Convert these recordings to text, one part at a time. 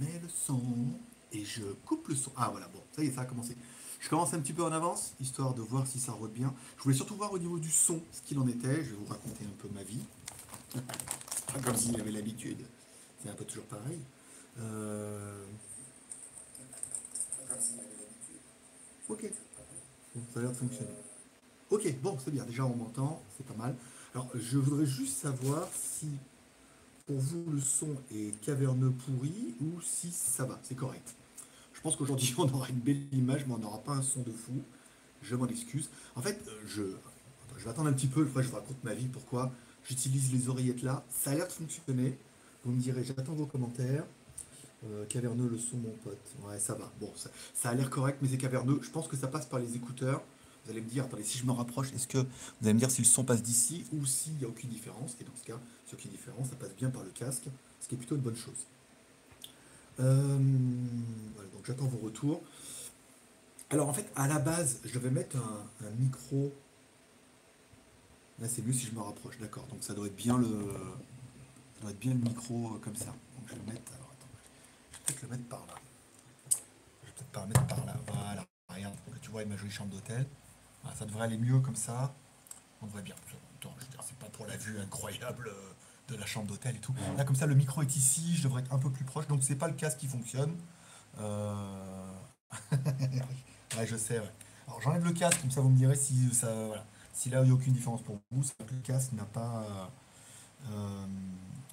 mets le son et je coupe le son. Ah voilà, bon, ça y est, ça a commencé. Je commence un petit peu en avance, histoire de voir si ça rote bien. Je voulais surtout voir au niveau du son ce qu'il en était. Je vais vous raconter un peu ma vie. pas comme s'il avait l'habitude. C'est un peu toujours pareil. Euh... Ok. Ça a l'air de fonctionner. Ok, bon, c'est bien. Déjà, on m'entend. C'est pas mal. Alors, je voudrais juste savoir si pour vous le son est caverneux pourri ou si ça va, c'est correct. Je pense qu'aujourd'hui on aura une belle image, mais on n'aura pas un son de fou. Je m'en excuse. En fait, euh, je, je vais attendre un petit peu, je vous raconte ma vie, pourquoi j'utilise les oreillettes là. Ça a l'air de fonctionner. Vous me direz, j'attends vos commentaires. Euh, caverneux le son, mon pote. Ouais, ça va. Bon, ça a l'air correct, mais c'est caverneux. Je pense que ça passe par les écouteurs. Vous allez me dire, attendez, si je me rapproche, est-ce que vous allez me dire si le son passe d'ici ou s'il n'y a aucune différence? Et dans ce cas, n'y a aucune différence, ça passe bien par le casque, ce qui est plutôt une bonne chose. Euh, donc j'attends vos retours. Alors en fait, à la base, je vais mettre un, micro. Là, c'est mieux si je me rapproche, d'accord. Donc ça doit être bien le, ça doit être bien le micro euh, comme ça. Donc je vais le mettre. Je peut-être le mettre par là. Je vais peut-être pas le mettre par là. Voilà. Regarde, tu vois ma jolie chambre d'hôtel ça devrait aller mieux comme ça. On devrait bien. c'est pas pour la vue incroyable euh, de la chambre d'hôtel et tout. Là, comme ça, le micro est ici, je devrais être un peu plus proche. Donc, c'est pas le casque qui fonctionne. Euh, ouais, je sais. Alors, j'enlève le casque, comme ça, vous me direz si ça, si là, il n'y a aucune différence pour vous. C'est que le casque n'a pas, euh,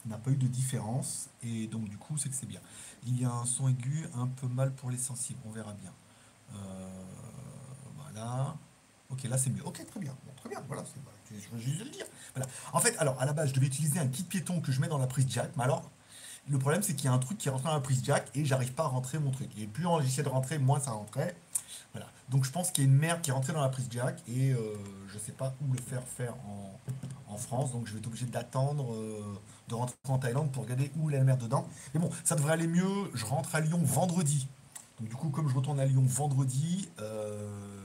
n'a pas eu de différence. Et donc, du coup, c'est que c'est bien. Il y a un son aigu un peu mal pour les sensibles. On verra bien. voilà. Ok, là c'est mieux. Ok, très bien. très bien. Voilà, je veux juste le dire. Voilà. En fait, alors à la base, je devais utiliser un kit piéton que je mets dans la prise jack. Mais alors, le problème c'est qu'il y a un truc qui rentre dans la prise jack et j'arrive pas à rentrer mon truc. Et plus j'essaie de rentrer, moins ça rentrait. Voilà. Donc je pense qu'il y a une merde qui est rentrée dans la prise jack et euh, je sais pas où le faire faire en, France. Donc je vais être obligé d'attendre euh, de rentrer en Thaïlande pour regarder où est la merde dedans. Mais bon, ça devrait aller mieux. Je rentre à Lyon vendredi. Donc du coup, comme je retourne à Lyon vendredi, euh,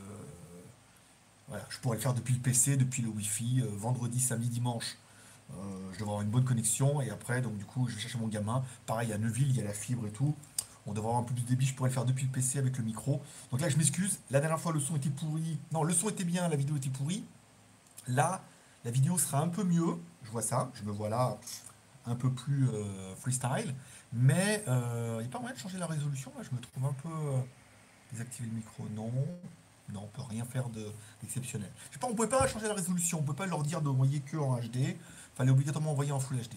voilà, je pourrais le faire depuis le PC, depuis le Wi-Fi, euh, vendredi, samedi, dimanche. Euh, je devrais avoir une bonne connexion et après, donc du coup, je vais chercher mon gamin. Pareil, à Neuville, il y a la fibre et tout. On devrait avoir un peu plus de débit, je pourrais le faire depuis le PC avec le micro. Donc là, je m'excuse. La dernière fois, le son était pourri. Non, le son était bien, la vidéo était pourrie. Là, la vidéo sera un peu mieux. Je vois ça. Je me vois là un peu plus euh, freestyle. Mais il n'y a pas moyen de changer la résolution. Je me trouve un peu. désactiver le micro, non. Non, on peut rien faire d'exceptionnel. Je sais pas, on pouvait pas changer la résolution, on peut pas leur dire d'envoyer que en HD. Fallait obligatoirement envoyer en Full HD.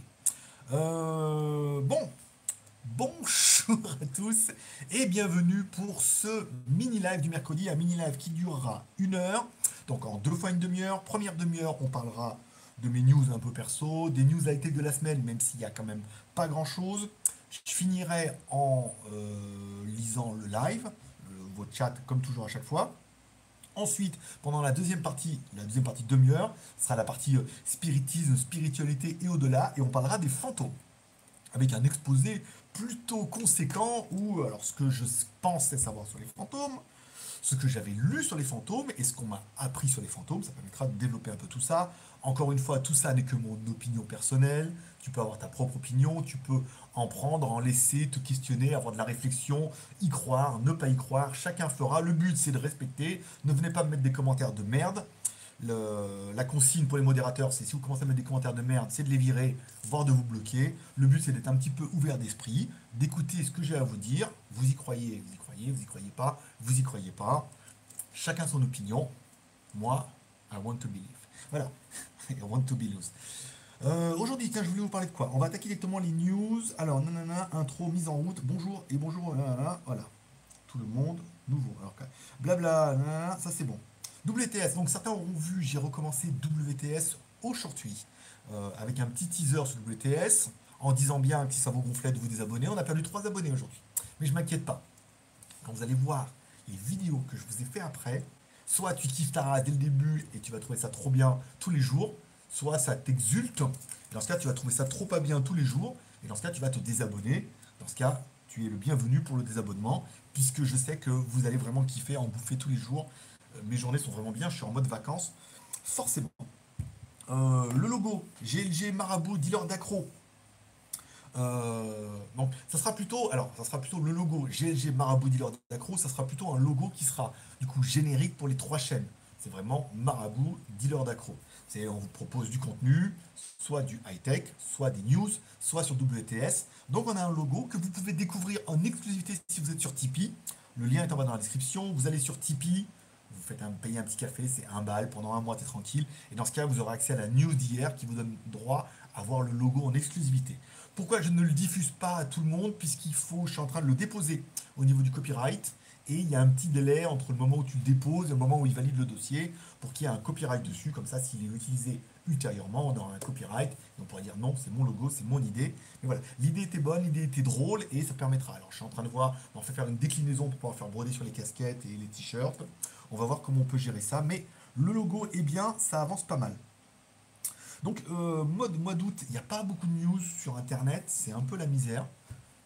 Euh, bon, bonjour à tous et bienvenue pour ce mini live du mercredi, un mini live qui durera une heure. Donc en deux fois une demi-heure. Première demi-heure, on parlera de mes news un peu perso, des news été de la semaine, même s'il y a quand même pas grand chose. Je finirai en euh, lisant le live, vos chats comme toujours à chaque fois. Ensuite, pendant la deuxième partie, la deuxième partie demi-heure, sera la partie euh, spiritisme, spiritualité et au-delà, et on parlera des fantômes, avec un exposé plutôt conséquent où, alors ce que je pensais savoir sur les fantômes, ce que j'avais lu sur les fantômes et ce qu'on m'a appris sur les fantômes, ça permettra de développer un peu tout ça. Encore une fois, tout ça n'est que mon opinion personnelle. Tu peux avoir ta propre opinion, tu peux en prendre, en laisser, te questionner, avoir de la réflexion, y croire, ne pas y croire. Chacun fera. Le but, c'est de respecter. Ne venez pas me mettre des commentaires de merde. la consigne pour les modérateurs, c'est si vous commencez à mettre des commentaires de merde, c'est de les virer, voire de vous bloquer. Le but, c'est d'être un petit peu ouvert d'esprit, d'écouter ce que j'ai à vous dire. Vous y croyez, vous y croyez, vous y croyez pas, vous y croyez pas. Chacun son opinion. Moi, I want to believe. Voilà. I want to be loose. Euh, aujourd'hui, tiens, je voulais vous parler de quoi? On va attaquer directement les news. Alors, nanana, intro, mise en route. Bonjour et bonjour, voilà. Tout le monde, nouveau. Alors, blabla, nanana, ça c'est bon. WTS, donc certains auront vu, j'ai recommencé WTS aujourd'hui. Euh, avec un petit teaser sur WTS, en disant bien que si ça vous gonflait de vous désabonner, on a perdu 3 abonnés aujourd'hui. Mais je m'inquiète pas. Quand vous allez voir les vidéos que je vous ai fait après, soit tu kiffes ta dès le début et tu vas trouver ça trop bien tous les jours, soit ça t'exulte. Dans ce cas, tu vas trouver ça trop pas bien tous les jours. Et dans ce cas, tu vas te désabonner. Dans ce cas, tu es le bienvenu pour le désabonnement, puisque je sais que vous allez vraiment kiffer en bouffer tous les jours. Euh, mes journées sont vraiment bien, je suis en mode vacances, forcément. Euh, le logo, GLG Marabout, dealer d'accro. Euh, donc, ça sera plutôt, alors, ça sera plutôt le logo GLG Marabout Dealer d'Accro, ça sera plutôt un logo qui sera du coup générique pour les trois chaînes. C'est vraiment Marabout Dealer d'Accro. C'est, on vous propose du contenu, soit du high-tech, soit des news, soit sur WTS. Donc, on a un logo que vous pouvez découvrir en exclusivité si vous êtes sur Tipeee. Le lien est en bas dans la description. Vous allez sur Tipeee, vous faites un, payer un petit café, c'est un bal pendant un mois, t'es tranquille. Et dans ce cas, vous aurez accès à la news d'hier qui vous donne droit à voir le logo en exclusivité. Pourquoi je ne le diffuse pas à tout le monde Puisqu'il faut, je suis en train de le déposer au niveau du copyright. Et il y a un petit délai entre le moment où tu le déposes et le moment où il valide le dossier pour qu'il y ait un copyright dessus. Comme ça, s'il est utilisé ultérieurement, aura un copyright. on pourra dire non, c'est mon logo, c'est mon idée. Mais voilà, l'idée était bonne, l'idée était drôle et ça permettra. Alors, je suis en train de voir, on va faire une déclinaison pour pouvoir faire broder sur les casquettes et les t-shirts. On va voir comment on peut gérer ça. Mais le logo est bien, ça avance pas mal. Donc, euh, mois, mois d'août, il n'y a pas beaucoup de news sur Internet. C'est un peu la misère.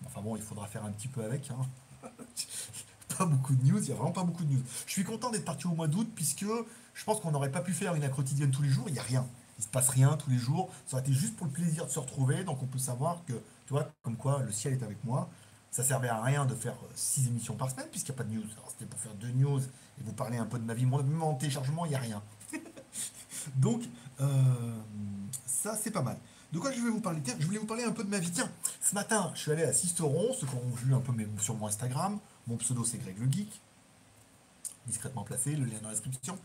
Enfin bon, il faudra faire un petit peu avec. Hein. pas beaucoup de news, il n'y a vraiment pas beaucoup de news. Je suis content d'être parti au mois d'août puisque je pense qu'on n'aurait pas pu faire une quotidienne tous les jours. Il n'y a rien. Il se passe rien tous les jours. Ça aurait été juste pour le plaisir de se retrouver. Donc on peut savoir que, tu vois, comme quoi le ciel est avec moi. Ça servait à rien de faire six émissions par semaine puisqu'il n'y a pas de news. Alors c'était pour faire deux news et vous parler un peu de ma vie. Même en téléchargement, il n'y a rien. Donc, euh, ça, c'est pas mal. De quoi je vais vous parler Tiens, je voulais vous parler un peu de ma vie. Tiens, ce matin, je suis allé à Sisteron, ceux qui ont vu un peu sur mon Instagram. Mon pseudo, c'est Greg le Geek. Discrètement placé, le lien dans la description.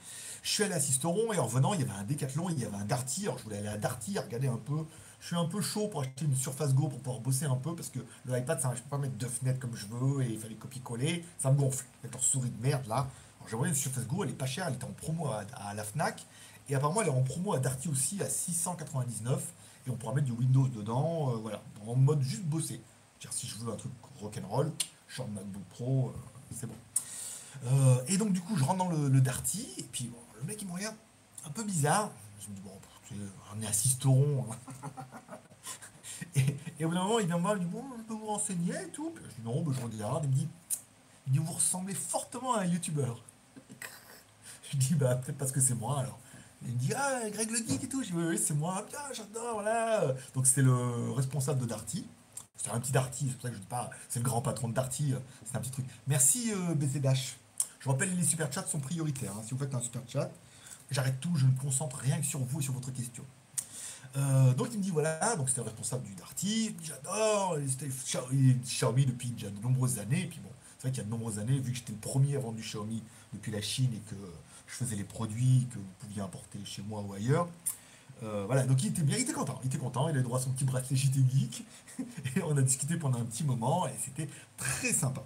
Je suis allé à Sisteron et en revenant, il y avait un décathlon, il y avait un Darty. Alors, je voulais aller à Darty, regarder un peu. Je suis un peu chaud pour acheter une Surface Go pour pouvoir bosser un peu parce que le iPad, je peux pas mettre deux fenêtres comme je veux et il fallait copier-coller. Ça me gonfle. Avec souris de merde là. Alors, j'ai envoyé une Surface Go, elle est pas chère, elle était en promo à la Fnac. Et apparemment, elle est en promo à Darty aussi à 699. Et on pourra mettre du Windows dedans, euh, voilà, en mode juste bosser. Dire si je veux un truc rock'n'roll, je sors MacBook Pro, euh, c'est bon. Euh, et donc, du coup, je rentre dans le, Darty, et puis le mec, il me regarde un peu bizarre. Je me dis, bon, on est à Sisteron. et, au bout d'un moment, il vient me voir, il me dit, bon, je peux vous renseigner et tout. je dis, non, ben, je regarde. Il me dit, il dit, vous ressemblez fortement à un youtubeur. je dis, bah, peut-être parce que c'est moi alors. Il me dit Ah, Greg le Geek et tout. Je dis Oui, c'est moi. Bien, j'adore, voilà. Donc, c'était le responsable de Darty. C'est un petit Darty, c'est pour ça que je dis pas, c'est le grand patron de Darty. C'est un petit truc. Merci, euh, BZH. Je rappelle, les super chats sont prioritaires. Hein. Si vous faites un super chat, j'arrête tout, je me concentre rien que sur vous et sur votre question. Euh, donc il me dit voilà, donc c'était le responsable du Darty, j'adore, il était Xiaomi depuis déjà de nombreuses années, et puis bon, c'est vrai qu'il y a de nombreuses années, vu que j'étais le premier à vendre du Xiaomi depuis la Chine et que je faisais les produits que vous pouviez importer chez moi ou ailleurs. Euh, voilà, donc il était bien, il était content, il était content, il avait droit à son petit bracelet JT Geek, et on a discuté pendant un petit moment, et c'était très sympa.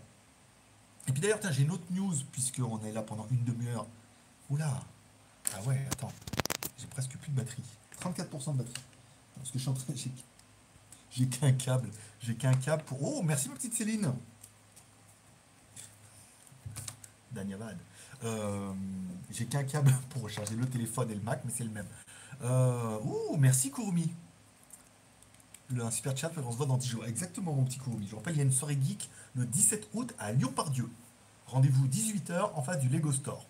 Et puis d'ailleurs, j'ai une autre news, puisqu'on est là pendant une demi-heure. Oula Ah ouais, attends, j'ai presque plus de batterie. 34% de batterie. Parce que je suis en train... J'ai qu'un câble, j'ai qu'un câble pour... Oh, merci ma petite Céline Danyavad. Euh, j'ai qu'un câble pour recharger le téléphone et le Mac, mais c'est le même. Euh, ouh, merci Kurumi. Le super chat, on se voit dans 10 jours. Exactement, mon petit Kurumi. Je rappelle, il y a une soirée geek le 17 août à Lyon-Pardieu. Rendez-vous 18h en face du Lego Store,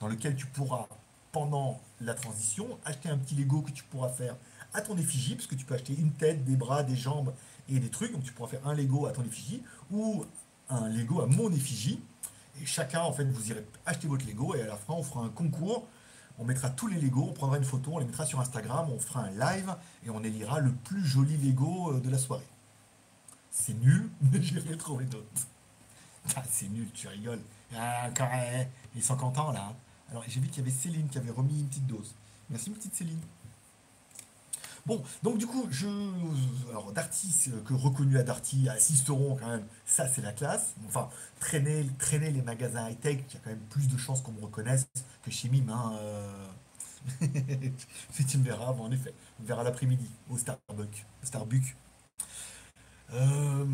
dans lequel tu pourras, pendant la transition, acheter un petit Lego que tu pourras faire à ton effigie, parce que tu peux acheter une tête, des bras, des jambes et des trucs. Donc tu pourras faire un Lego à ton effigie ou un Lego à mon effigie. Et chacun, en fait, vous irez acheter votre Lego et à la fin, on fera un concours. On mettra tous les Lego, on prendra une photo, on les mettra sur Instagram, on fera un live et on élira le plus joli Lego euh, de la soirée. C'est nul, mais j'ai rien trouvé d'autre. Ah, c'est nul, tu rigoles. Ah, encore, ils sont contents là. Hein. Alors, j'ai vu qu'il y avait Céline qui avait remis une petite dose. Merci, petite Céline. Bon, donc du coup, je. Alors, Darty, que reconnu à Darty, à Sisteron, quand même, ça c'est la classe. Enfin, traîner, traîner les magasins high-tech, il y a quand même plus de chances qu'on me reconnaisse que chez Mime. Hein, euh... tu me verras, bon, en effet. On verra l'après-midi au Starbucks. Starbucks. Euh,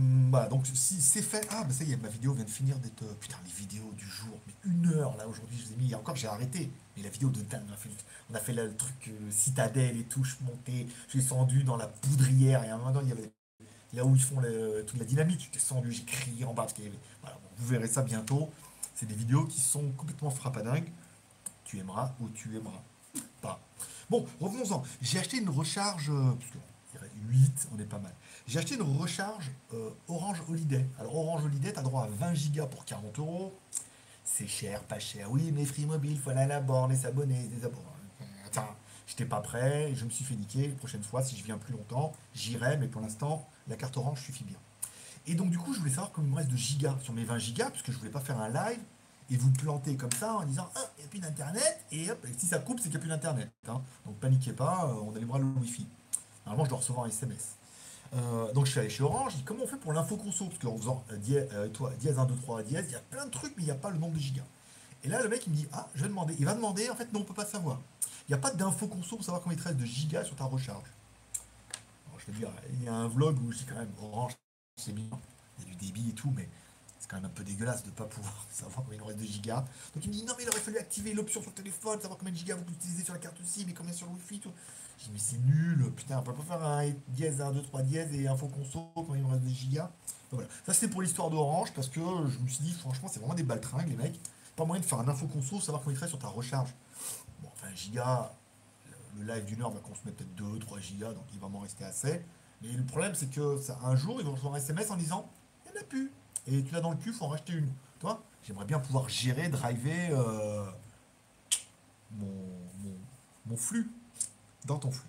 donc si c'est fait. Ah, bah ça y est, ma vidéo vient de finir d'être. Euh, putain, les vidéos du jour. Mais une heure là aujourd'hui, je vous ai mis. encore, j'ai arrêté. Mais la vidéo de Dan, on a fait, le truc euh, citadelle et tout. Je suis monté, j'ai descendu dans la poudrière. Et à un moment, il y avait là où ils font toute la dynamite. J'ai descendu, j'ai crié en bas. Parce avait, vous verrez ça bientôt. C'est des vidéos qui sont complètement frappadingues. Tu aimeras ou tu aimeras pas. Bon, revenons-en. J'ai acheté une recharge. 8, on est pas mal. J'ai acheté une recharge euh, Orange Holiday. Alors Orange Holiday, tu as droit à 20 gigas pour 40 euros. C'est cher, pas cher. Oui, mais Free Mobile, il faut aller à la borne et s'abonner. Attends, j'étais pas prêt, je me suis fait niquer. La prochaine fois, si je viens plus longtemps, j'irai, mais pour l'instant, la carte Orange suffit bien. Et donc, du coup, je voulais savoir combien il me reste de gigas sur mes 20 gigas, parce que je voulais pas faire un live et vous planter comme ça en disant Ah, il n'y a plus d'internet, et si ça coupe, c'est qu'il n'y a plus d'internet. Hein. Donc paniquez pas, euh, on allumera le wifi. Normalement, je dois recevoir un SMS. Euh, donc je suis allé chez Orange, je dis comment on fait pour l'info conso? Parce qu'en faisant euh, dièse, euh, toi, dièse 1, 2, 3, dièse, il y a plein de trucs, mais il n'y a pas le nombre de gigas. Et là, le mec, il me dit Ah, je vais demander. Il va demander, en fait, non, on peut pas savoir. Il n'y a pas d'info conso pour savoir combien il te reste de gigas sur ta recharge. Alors, je te dire, il y a un vlog où je dis quand même Orange, c'est bien, il y a du débit et tout, mais c'est quand même un peu dégueulasse de ne pas pouvoir savoir combien il reste de gigas. Donc il me dit non mais il aurait fallu activer l'option sur le téléphone, savoir combien de gigas vous utilisez sur la carte aussi, mais combien sur le wifi, tout. Je dis mais c'est nul, putain, on peut pas faire un dièse, 1, 2, 3 dièse et info conso quand il me reste des gigas. Voilà. Ça c'était pour l'histoire d'Orange parce que je me suis dit franchement c'est vraiment des baltringues les mecs. Pas moyen de faire un info conso, savoir combien il te sur ta recharge. Bon enfin giga, le live d'une heure va consommer peut-être 2, 3 gigas, donc il va m'en rester assez. Mais le problème c'est que ça, un jour ils vont recevoir un SMS en disant il n'y en a plus. Et tu l'as dans le cul, faut en racheter une. Toi, j'aimerais bien pouvoir gérer, driver euh, mon flux dans ton flux.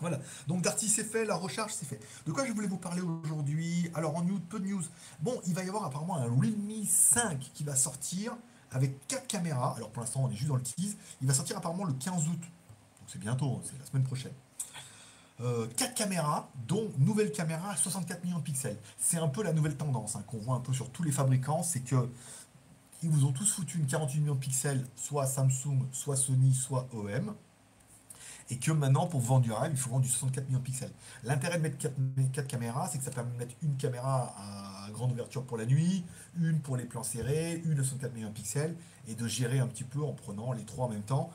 Voilà. Donc Darty c'est fait, la recharge c'est fait. De quoi je voulais vous parler aujourd'hui? Alors en news, peu de news. Bon, il va y avoir apparemment un Realme 5 qui va sortir avec 4 caméras. Alors pour l'instant on est juste dans le tease. Il va sortir apparemment le 15 août. Donc c'est bientôt, hein, c'est la semaine prochaine. Euh, 4 caméras, dont nouvelle caméra à 64 millions de pixels. C'est un peu la nouvelle tendance hein, qu'on voit un peu sur tous les fabricants, c'est que ils vous ont tous foutu une 48 millions de pixels, soit Samsung, soit Sony, soit OM et que maintenant, pour vendre du rêve, il faut vendre du 64 millions de pixels. L'intérêt de mettre 4, caméras, c'est que ça permet de mettre une caméra à grande ouverture pour la nuit, une pour les plans serrés, une de 64 millions de pixels, et de gérer un petit peu en prenant les trois en même temps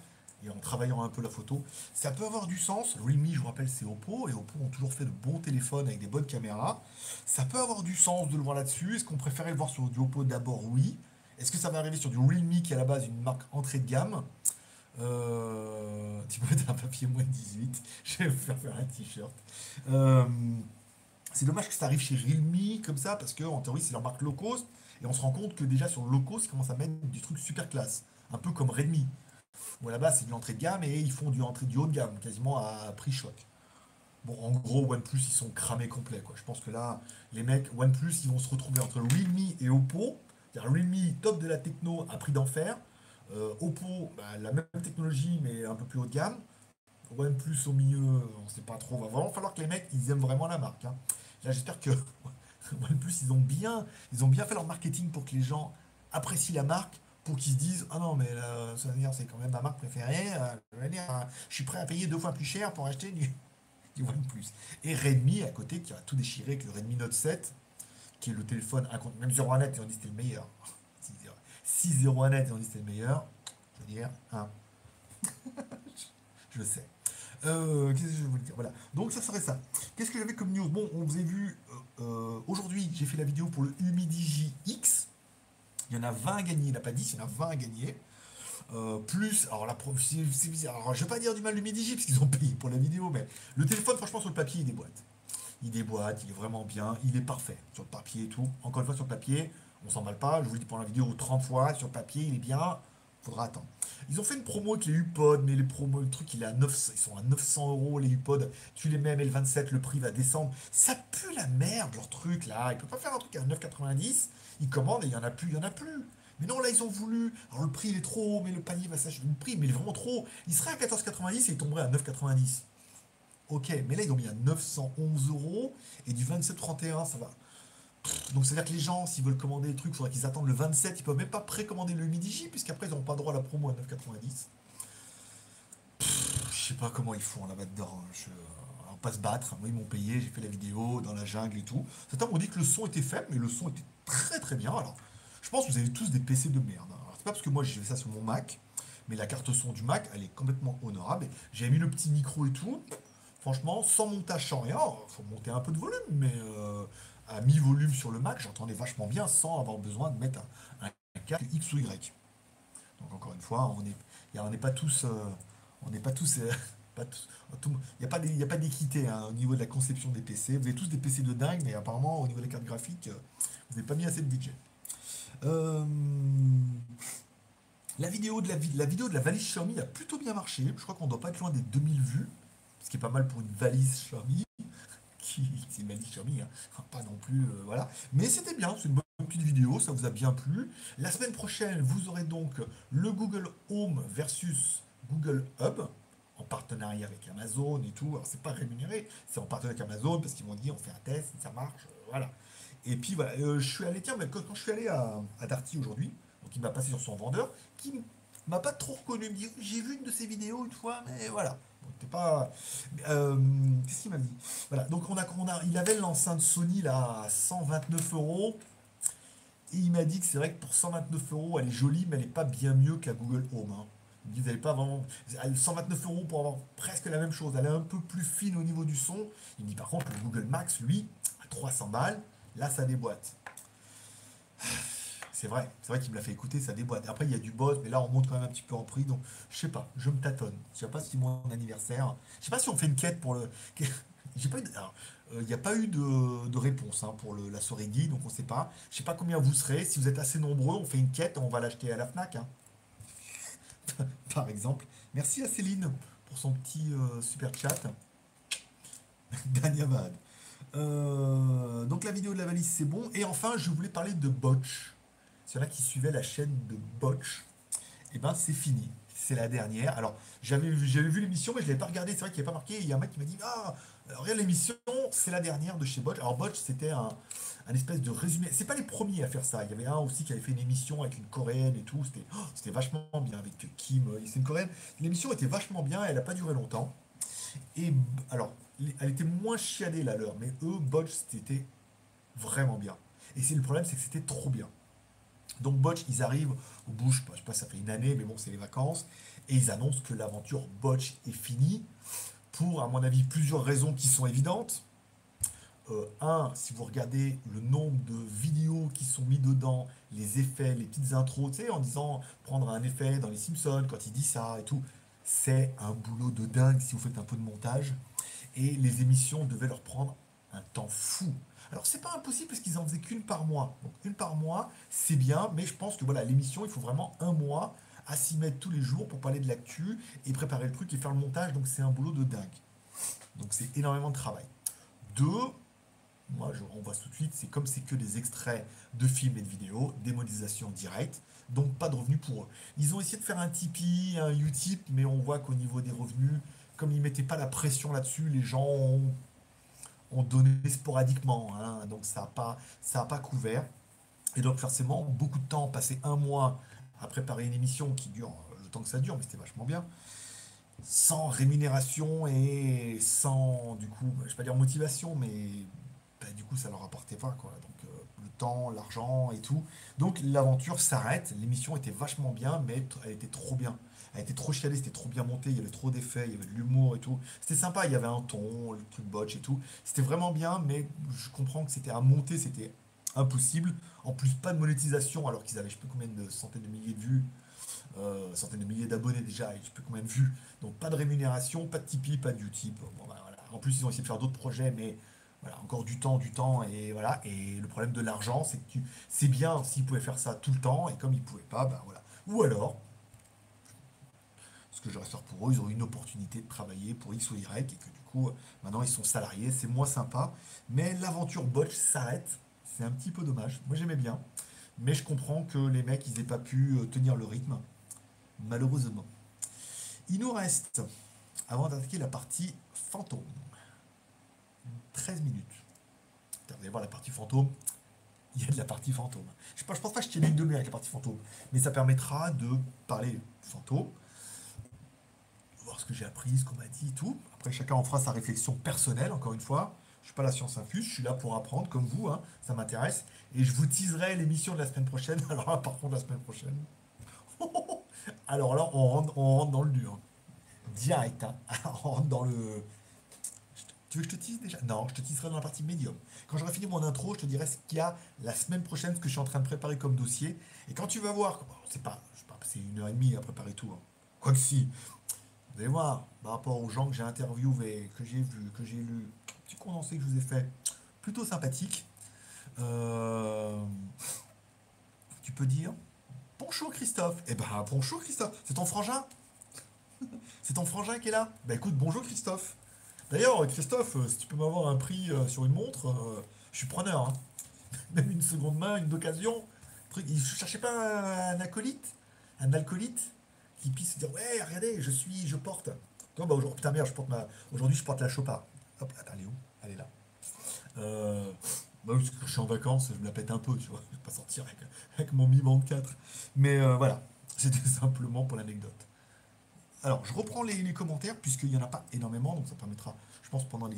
et en travaillant un peu la photo. Ça peut avoir du sens. Realme, je vous rappelle, c'est Oppo, et Oppo ont toujours fait de bons téléphones avec des bonnes caméras. Ça peut avoir du sens de le voir là-dessus. Est-ce qu'on préférait le voir sur du Oppo? D'abord Oui. Est-ce que ça va arriver sur du Realme qui est à la base une marque entrée de gamme? Euh, tu peux mettre un papier moins de 18. Je vais vous faire faire un t-shirt. Euh, c'est dommage que ça arrive chez Realme comme ça, parce que en théorie, c'est leur marque low cost. Et on se rend compte que déjà sur le low cost, ils commencent à mettre du truc super classe. Un peu comme Redmi. Où là-bas, c'est de l'entrée de gamme et ils font du entrée du haut de gamme, quasiment à prix choc. Bon, en gros, OnePlus, ils sont cramés complets. Quoi. Je pense que là, les mecs, OnePlus, ils vont se retrouver entre Realme et Oppo. C'est-à-dire Realme, top de la techno, à prix d'enfer. Euh, Oppo, bah, la même technologie, mais un peu plus haut de gamme. OnePlus au milieu, on ne sait pas trop. Va vraiment falloir que les mecs, ils aiment vraiment la marque. Hein. Là, j'espère que OnePlus, ils ont, bien, ils ont bien fait leur marketing pour que les gens apprécient la marque, pour qu'ils se disent Ah non, mais euh, c'est quand même ma marque préférée. Euh, je suis prêt à payer deux fois plus cher pour acheter du, OnePlus. Et Redmi à côté, qui a tout déchiré avec le Redmi Note 7, qui est le téléphone, même sur Net, ils ont dit c'était le meilleur. 6-0 net et on dit c'est le meilleur. Je veux dire, hein. je sais. Euh, qu'est-ce que je veux dire? Voilà. Donc ça serait ça. Qu'est-ce que j'avais comme news? Bon, on vous a vu euh, euh, aujourd'hui, j'ai fait la vidéo pour le Humidigi X. Il y en a 20 à gagner, il n'a pas 10, il y en a 20 à gagner. plus, alors la c'est bizarre. Alors, je vais pas dire du mal de Humidigi parce qu'ils ont payé pour la vidéo, mais le téléphone, franchement, sur le papier, il déboîte. Il déboîte, il est vraiment bien, il est parfait sur le papier et tout. Encore une fois, sur le papier, on s'en mal pas, je vous le dis pour la vidéo 30 fois, sur papier, il est bien, faudra attendre. Ils ont fait une promo avec les UPOD, mais les promos, le truc, il est à 900, ils sont à 900 euros les UPOD. Tu les mets à 27 le prix va descendre. Ça pue la merde, leur truc là. Ils peuvent pas faire un truc à 9,90. Ils commandent et il y en a plus, il y en a plus. Mais non, là, ils ont voulu. Alors, le prix, il est trop haut, mais le panier va s'acheter. Le prix, mais il est vraiment trop haut. Il serait à 14,90 et il tomberait à 9,90. Ok, mais là, ils ont mis à 911 euros. Et du 27,31, ça va. Donc c'est-à-dire que les gens, s'ils veulent commander des trucs, il faudrait qu'ils attendent le 27, ils peuvent même pas précommander le midi J, puisqu'après ils n'ont pas droit à la promo à 9,90. Je sais pas comment ils font là-bas dedans. Hein. Je... On va pas se battre. Moi, ils m'ont payé, j'ai fait la vidéo dans la jungle et tout. Certains m'ont dit que le son était faible, mais le son était très très bien. Alors, je pense que vous avez tous des PC de merde. Hein. Alors, c'est pas parce que moi j'ai fait ça sur mon Mac, mais la carte son du Mac, elle est complètement honorable. J'ai mis le petit micro et tout. Franchement, sans montage, sans rien. Faut monter un peu de volume, mais euh, à mi-volume sur le Mac, j'entendais vachement bien sans avoir besoin de mettre un, un, X ou Y. Donc encore une fois, on n'est on pas tous, euh, on n'est pas tous euh, Il n'y a pas des- y a pas d'équité hein, au niveau de la conception des PC. Vous avez tous des PC de dingue, mais apparemment, au niveau des cartes graphiques, euh, vous n'avez pas mis assez de budget. Euh, la, vidéo de la, la vidéo de la valise Xiaomi a plutôt bien marché. Je crois qu'on ne doit pas être loin des 2000 vues, ce qui est pas mal pour une valise Xiaomi. C'est une valise Xiaomi, hein. pas non plus, euh, voilà. Mais c'était bien, c'est une bonne petite vidéo, ça vous a bien plu. La semaine prochaine, vous aurez donc le Google Home versus Google Hub en partenariat avec Amazon et tout. Alors c'est pas rémunéré, c'est en partenariat avec Amazon parce qu'ils m'ont dit on fait un test, ça marche, euh, voilà. Et puis voilà, euh, je suis allé, tiens, mais quand, je suis allé à, Darty aujourd'hui, donc il m'a passé sur son vendeur, qui m'a pas trop reconnu, dit j'ai vu une de ses vidéos une fois, mais voilà. T'es pas. euh, Qu'est-ce qu'il m'a dit? Voilà, donc on a, il avait l'enceinte Sony là à 129 euros. Et il m'a dit que c'est vrai que pour 129 euros, elle est jolie, mais elle n'est pas bien mieux la Google Home. hein. Il dit, vous n'avez pas vraiment. elle- 129 euros pour avoir presque la même chose. Elle est un peu plus fine au niveau du son. Il me dit par contre, le Google Max, lui, à 300 balles, là, ça déboîte. C'est vrai, c'est vrai qu'il me l'a fait écouter, ça déboîte. Après, il y a du bot, mais là, on monte quand même un petit peu en prix. Donc, je sais pas, je me tâtonne. Je sais pas si mon anniversaire. Je sais pas si on fait une quête pour le. Euh, Il n'y a pas eu de, réponse hein, pour la soirée geek, donc on ne sait pas. Je sais pas combien vous serez. Si vous êtes assez nombreux, on fait une quête, on va l'acheter à la FNAC. hein. Par exemple. Merci à Céline pour son petit euh, super chat. Danyavad. Euh, donc la vidéo de la valise, c'est bon. Et enfin, je voulais parler de Botch. Ceux-là qui suivaient la chaîne de Botch, et ben c'est fini. C'est la dernière. Alors, j'avais vu, l'émission, mais je ne l'avais pas regardé. C'est vrai qu'il n'y avait pas marqué. Il y a un mec qui m'a dit Ah, regarde l'émission, c'est la dernière de chez Botch. Alors, Botch, c'était un, espèce de résumé. C'est pas les premiers à faire ça. Il y avait un aussi qui avait fait une émission avec une coréenne et tout. C'était oh, vachement bien avec Kim. C'est une coréenne. L'émission était vachement bien. Elle n'a pas duré longtemps. Et alors, elle était moins chialée la leur, mais eux, Botch, c'était vraiment bien. Et c'est le problème, c'est que c'était trop bien. Donc Botch, ils arrivent au bout, je sais pas, ça fait une année, mais bon, c'est les vacances, et ils annoncent que l'aventure Botch est finie, pour, à mon avis, plusieurs raisons qui sont évidentes. Euh, un, si vous regardez le nombre de vidéos qui sont mis dedans, les effets, les petites intros, tu sais, en disant prendre un effet dans les Simpsons quand il dit ça et tout, c'est un boulot de dingue si vous faites un peu de montage. Et les émissions devaient leur prendre un temps fou. Alors c'est pas impossible parce qu'ils en faisaient qu'une par mois. Une par mois, c'est bien, mais je pense que voilà, l'émission, il faut vraiment un mois à s'y mettre tous les jours pour parler de l'actu et préparer le truc et faire le montage. Donc c'est un boulot de dingue. Donc c'est énormément de travail. Deux, moi je, on voit tout de suite, c'est comme c'est que des extraits de films et de vidéos, démonétisation directe, donc pas de revenus pour eux. Ils ont essayé de faire un Tipeee, un Utip, mais on voit qu'au niveau des revenus, comme ils mettaient pas la pression là-dessus, les gens ont, ont donné sporadiquement, hein, donc ça n'a pas, ça a pas couvert. Et donc forcément, beaucoup de temps, passer un mois à préparer une émission qui dure euh, le temps que ça dure, mais c'était vachement bien, sans rémunération et sans, du coup, je vais pas dire motivation, mais bah, du coup, ça leur apportait pas, quoi. Donc, euh, le temps, l'argent et tout. Donc, l'aventure s'arrête. L'émission était vachement bien, mais elle était trop bien. Elle était trop chialée, c'était trop bien monté, il y avait trop d'effets, il y avait de l'humour et tout. C'était sympa, il y avait un ton, le truc botch et tout. C'était vraiment bien, mais je comprends que c'était à monter, c'était impossible. En plus, pas de monétisation, alors qu'ils avaient je sais plus combien de centaines de milliers de vues, euh, centaines de milliers d'abonnés déjà, et je sais plus combien de vues. Donc pas de rémunération, pas de Tipeee, pas de Utip. Voilà. En plus, ils ont essayé de faire d'autres projets, mais voilà, encore du temps, du temps, et voilà. Et le problème de l'argent, c'est que tu, c'est bien s'ils pouvaient faire ça tout le temps, et comme ils pouvaient pas, bah voilà. Ou alors, que je reste pour eux, ils ont une opportunité de travailler pour X ou Y, et que du coup, maintenant ils sont salariés, c'est moins sympa. Mais l'aventure botch s'arrête, c'est un petit peu dommage. Moi j'aimais bien, mais je comprends que les mecs, ils aient pas pu euh, tenir le rythme, malheureusement. Il nous reste, avant d'attaquer la partie fantôme, 13 minutes. Vous allez voir la partie fantôme, il y a de la partie fantôme. Je ne pense pas que je tienne une demi-heure avec la partie fantôme, mais ça permettra de parler fantôme, ce que j'ai appris, ce qu'on m'a dit, tout. Après, chacun en fera sa réflexion personnelle, encore une fois. Je suis pas la science infuse, je suis là pour apprendre, comme vous, hein, ça m'intéresse. Et je vous teaserai l'émission de la semaine prochaine. Alors là, par contre, la semaine prochaine. Alors là, on rentre, on rentre dans le dur. Direct, hein. On rentre dans le. Tu veux que je te tease déjà? Non, je te teaserai dans la partie médium. Quand j'aurai fini mon intro, je te dirai ce qu'il y a la semaine prochaine, ce que je suis en train de préparer comme dossier. Et quand tu vas voir, c'est pas, c'est une heure et demie à préparer tout. hein. Quoique si, Vous allez voir, par rapport aux gens que j'ai interviewés, que j'ai vus, que j'ai lus, petit condensé que je vous ai fait, plutôt sympathique. Euh, tu peux dire Bonjour Christophe. Eh ben bonjour Christophe. C'est ton frangin? C'est ton frangin qui est là? Bah écoute, bonjour Christophe. D'ailleurs, Christophe, euh, si tu peux m'avoir un prix euh, sur une montre, je suis preneur. Hein. Même une seconde main, une occasion. Il ne cherchait pas un, acolyte? Un alcoolite? Puisse se dire Ouais, regardez, je suis, je porte. Toi, bah aujourd'hui, putain merde, je porte ma. Aujourd'hui, je porte la Chopard. Hop, attends, elle est où? Elle est là. Euh, bah, je suis en vacances, je me la pète un peu, tu vois. Je vais pas sortir avec, mon Mi Band 4. Mais euh, voilà, c'était simplement pour l'anecdote. Alors, je reprends les, commentaires, puisqu'il n'y en a pas énormément, donc ça permettra, je pense, pendant les.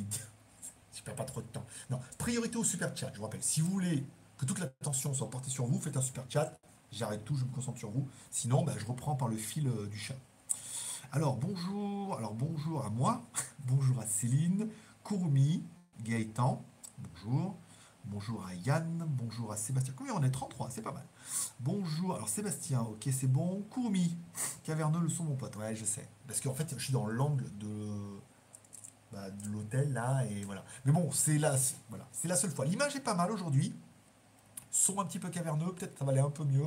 je perds pas trop de temps. Non, priorité au super chat, je vous rappelle. Si vous voulez que toute l'attention soit portée sur vous, faites un super chat. J'arrête tout, je me concentre sur vous. Sinon, bah, je reprends par le fil euh, du chat. Alors, bonjour. Alors, bonjour à moi. bonjour à Céline, Courmi, Gaëtan. Bonjour. Bonjour à Yann, bonjour à Sébastien. Combien on est? 33, c'est pas mal. Bonjour, alors Sébastien, ok, c'est bon. Courmi, caverneux le son, mon pote. Ouais, je sais. Parce qu'en fait, je suis dans l'angle de, bah, l'hôtel là, et voilà. Mais bon, c'est la, voilà, c'est la seule fois. L'image est pas mal aujourd'hui. Son un petit peu caverneux, peut-être ça va aller un peu mieux.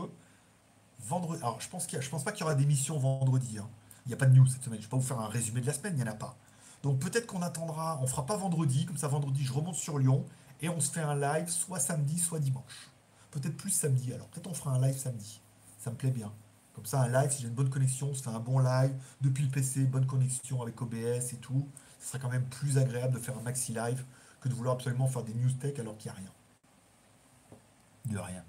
Vendredi, alors je pense, je pense pas qu'il y aura d'émission vendredi. Hein. Il n'y a pas de news cette semaine. Je vais pas vous faire un résumé de la semaine, il n'y en a pas. Donc peut-être qu'on attendra, on fera pas vendredi, comme ça vendredi je remonte sur Lyon et on se fait un live soit samedi, soit dimanche. Peut-être plus samedi alors. Peut-être on fera un live samedi. Ça me plaît bien. Comme ça, un live, si j'ai une bonne connexion, on se fait un bon live depuis le PC, bonne connexion avec OBS et tout. Ce sera quand même plus agréable de faire un maxi live que de vouloir absolument faire des news tech alors qu'il n'y a rien. De rien.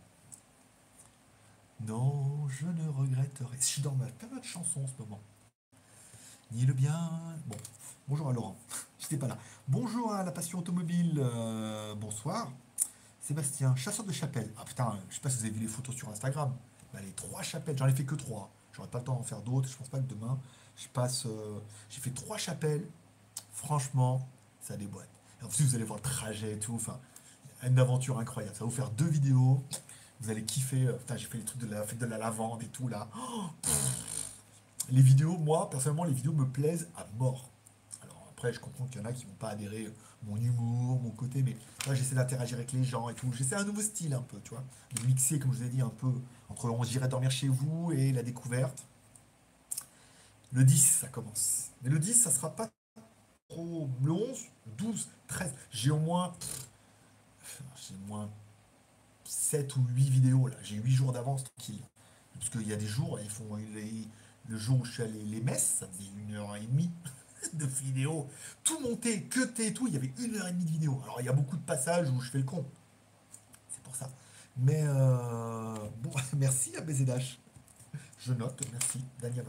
Non, je ne regretterai. Je suis dans ma période de chanson en ce moment. Ni le bien. Bon, bonjour à Laurent. J'étais pas là. Bonjour à la passion automobile. Euh, bonsoir. Sébastien, chasseur de chapelle. Ah putain, je sais pas si vous avez vu les photos sur Instagram. Bah, les trois chapelles, j'en ai fait que trois. J'aurais pas le temps d'en faire d'autres. Je pense pas que demain, je passe. Euh, j'ai fait trois chapelles. Franchement, ça déboîte. En plus, vous allez voir le trajet et tout. Enfin, une aventure incroyable. Ça va vous faire deux vidéos. Vous allez kiffer. Euh, putain, j'ai fait les trucs de la de la lavande et tout là. Les vidéos, moi, personnellement, les vidéos me plaisent à mort. Alors après, je comprends qu'il y en a qui vont pas adhérer mon humour, mon côté, mais là, j'essaie d'interagir avec les gens et tout. J'essaie un nouveau style un peu, tu vois. De mixer, comme je vous ai dit, un peu entre on irait dormir chez vous et la découverte. Le 10, ça commence. Mais le 10, ça sera pas trop. Le 11, 12, 13. J'ai au moins. J'ai moins 7 ou 8 vidéos là. J'ai 8 jours d'avance tranquille. Parce qu'il y a des jours, ils font. Le jour où je suis allé les messes, ça faisait une heure et demie de vidéo. Tout monté, que et tout, il y avait une heure et demie de vidéo. Alors il y a beaucoup de passages où je fais le con. C'est pour ça. Mais euh, bon, merci à BZH. Je note, merci, Daniel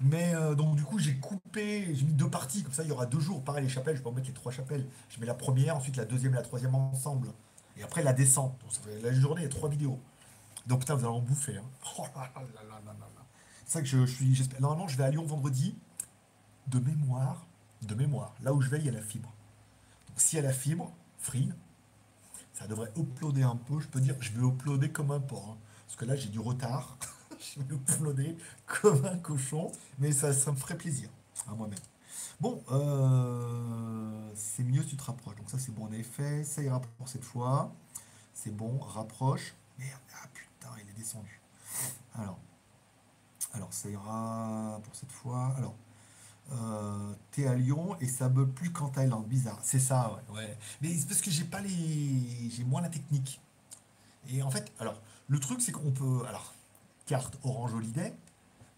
Mais euh, donc du coup j'ai coupé, j'ai mis deux parties, comme ça il y aura deux jours. Pareil les chapelles, je vais pas mettre les trois chapelles. Je mets la première, ensuite la deuxième et la troisième ensemble. Et après la descente. Donc ça fait la journée, il y a trois vidéos. Donc putain, vous allez en bouffer. Hein. Oh là là là là là c'est ça que je, suis. Normalement, je vais à Lyon vendredi. De mémoire, de mémoire, là où je vais, il y a la fibre. Donc, s'il y a la fibre, free, ça devrait uploader un peu. Je peux dire, je vais uploader comme un porc. Hein. parce que là, j'ai du retard. je vais uploader comme un cochon. Mais ça, ça me ferait plaisir à moi-même. Bon, euh, c'est mieux si tu te rapproches. Donc ça, c'est bon en effet. Ça ira pour cette fois. C'est bon, rapproche. Merde, ah putain, il est descendu. Alors, alors, ça ira pour cette fois. Alors, euh, t'es à Lyon et ça bug plus qu'en Thaïlande. Bizarre. C'est ça, ouais. Mais c'est parce que j'ai pas les. J'ai moins la technique. Et en fait, alors, le truc, c'est qu'on peut. Alors, carte Orange Holiday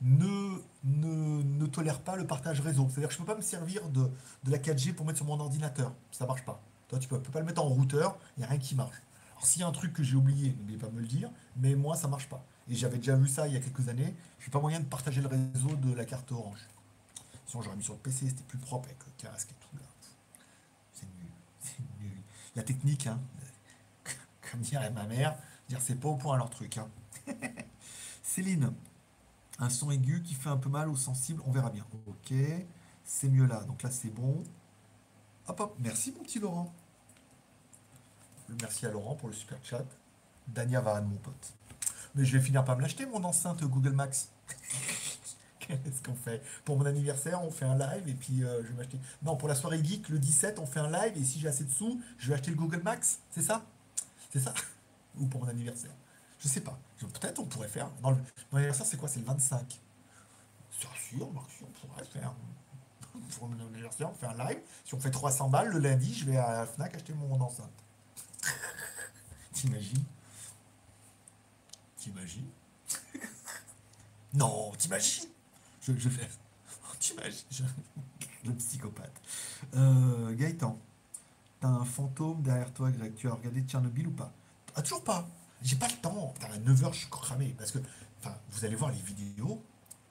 ne, ne, ne tolère pas le partage réseau. C'est-à-dire que je peux pas me servir de, de, la 4G pour mettre sur mon ordinateur. Ça marche pas. Toi, tu peux, peux pas le mettre en routeur, il n'y a rien qui marche. Alors, s'il y a un truc que j'ai oublié, n'oubliez pas de me le dire, mais moi, ça marche pas. Et j'avais déjà vu ça il y a quelques années. Je n'ai pas moyen de partager le réseau de la carte orange. Sinon, j'aurais mis sur le PC, c'était plus propre avec le casque et tout. là. C'est nul. C'est nul. La technique, hein, comme dirait ma mère, dire c'est pas au point leur truc. Hein. Céline, un son aigu qui fait un peu mal au sensible, on verra bien. Ok, c'est mieux là. Donc là, c'est bon. Hop hop, merci mon petit Laurent. Merci à Laurent pour le super chat. Dania Varane, mon pote. Mais je vais finir par me l'acheter, mon enceinte Google Max. Qu'est-ce qu'on fait? Pour mon anniversaire, on fait un live et puis euh, je vais m'acheter. Non, pour la soirée geek, le 17, on fait un live et si j'ai assez de sous, je vais acheter le Google Max. C'est ça? C'est ça? Ou pour mon anniversaire Je sais pas. Peut-être on pourrait faire. Dans le... C'est quoi? C'est le 25. C'est sûr, Marc, on pourrait faire. Pour mon anniversaire, on fait un live. Si on fait 300 balles, le lundi, je vais à la Fnac acheter mon enceinte. T'imagines? T'imagines? Non, t'imagines? Je, je fais. T'imagines? Je... Le psychopathe. Euh, Gaëtan, t'as un fantôme derrière toi, Greg. Tu as regardé Tchernobyl ou pas? Ah, toujours pas. J'ai pas le temps. à 9h, je suis cramé. Parce que, enfin, vous allez voir les vidéos.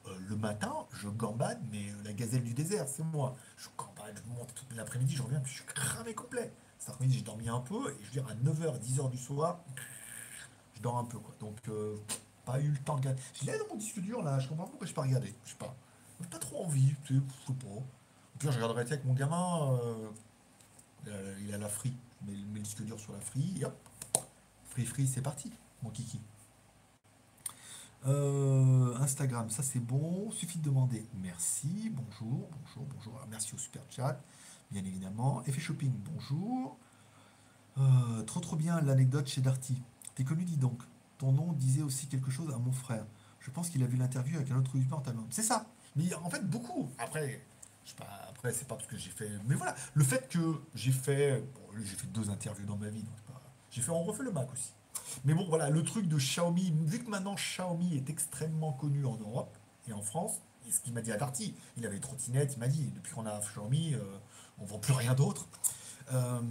Euh, le matin, je gambade, mais la gazelle du désert, c'est moi. Je gambade, je monte toute l'après-midi, je reviens, je suis cramé complet. Cet après-midi, j'ai dormi un peu, et je veux dire, à 9h, 10h du soir, je dors un peu, quoi. Donc, euh, pas eu le temps de regarder. Je l'ai dans mon disque dur, là, je comprends pas pourquoi je pas regardé. Je sais pas. J'ai pas trop envie, tu sais, je sais pas. Au pire, je regarderai avec mon gamin, euh, il, a, la free. Je mets, le disque dur sur la free, et hop, free c'est parti, mon kiki. Euh, Instagram, ça c'est bon. Suffit de demander merci, bonjour, bonjour, bonjour. Merci au super chat, bien évidemment. Effet shopping, bonjour. Euh, trop trop bien l'anecdote chez Darty. T'es connu, dis donc. Ton nom disait aussi quelque chose à mon frère. Je pense qu'il a vu l'interview avec un autre youtubeur en C'est ça. Mais en fait, beaucoup. Après, je sais pas, après, c'est pas parce que j'ai fait. Mais voilà, le fait que j'ai fait. j'ai fait deux interviews dans ma vie. J'ai fait On refait le Mac aussi. Mais bon, voilà, le truc de Xiaomi, vu que maintenant Xiaomi est extrêmement connu en Europe et en France, et ce qu'il m'a dit à Darty, il avait trottinette, il m'a dit, depuis qu'on a Xiaomi, euh, on ne vend plus rien d'autre. Euh,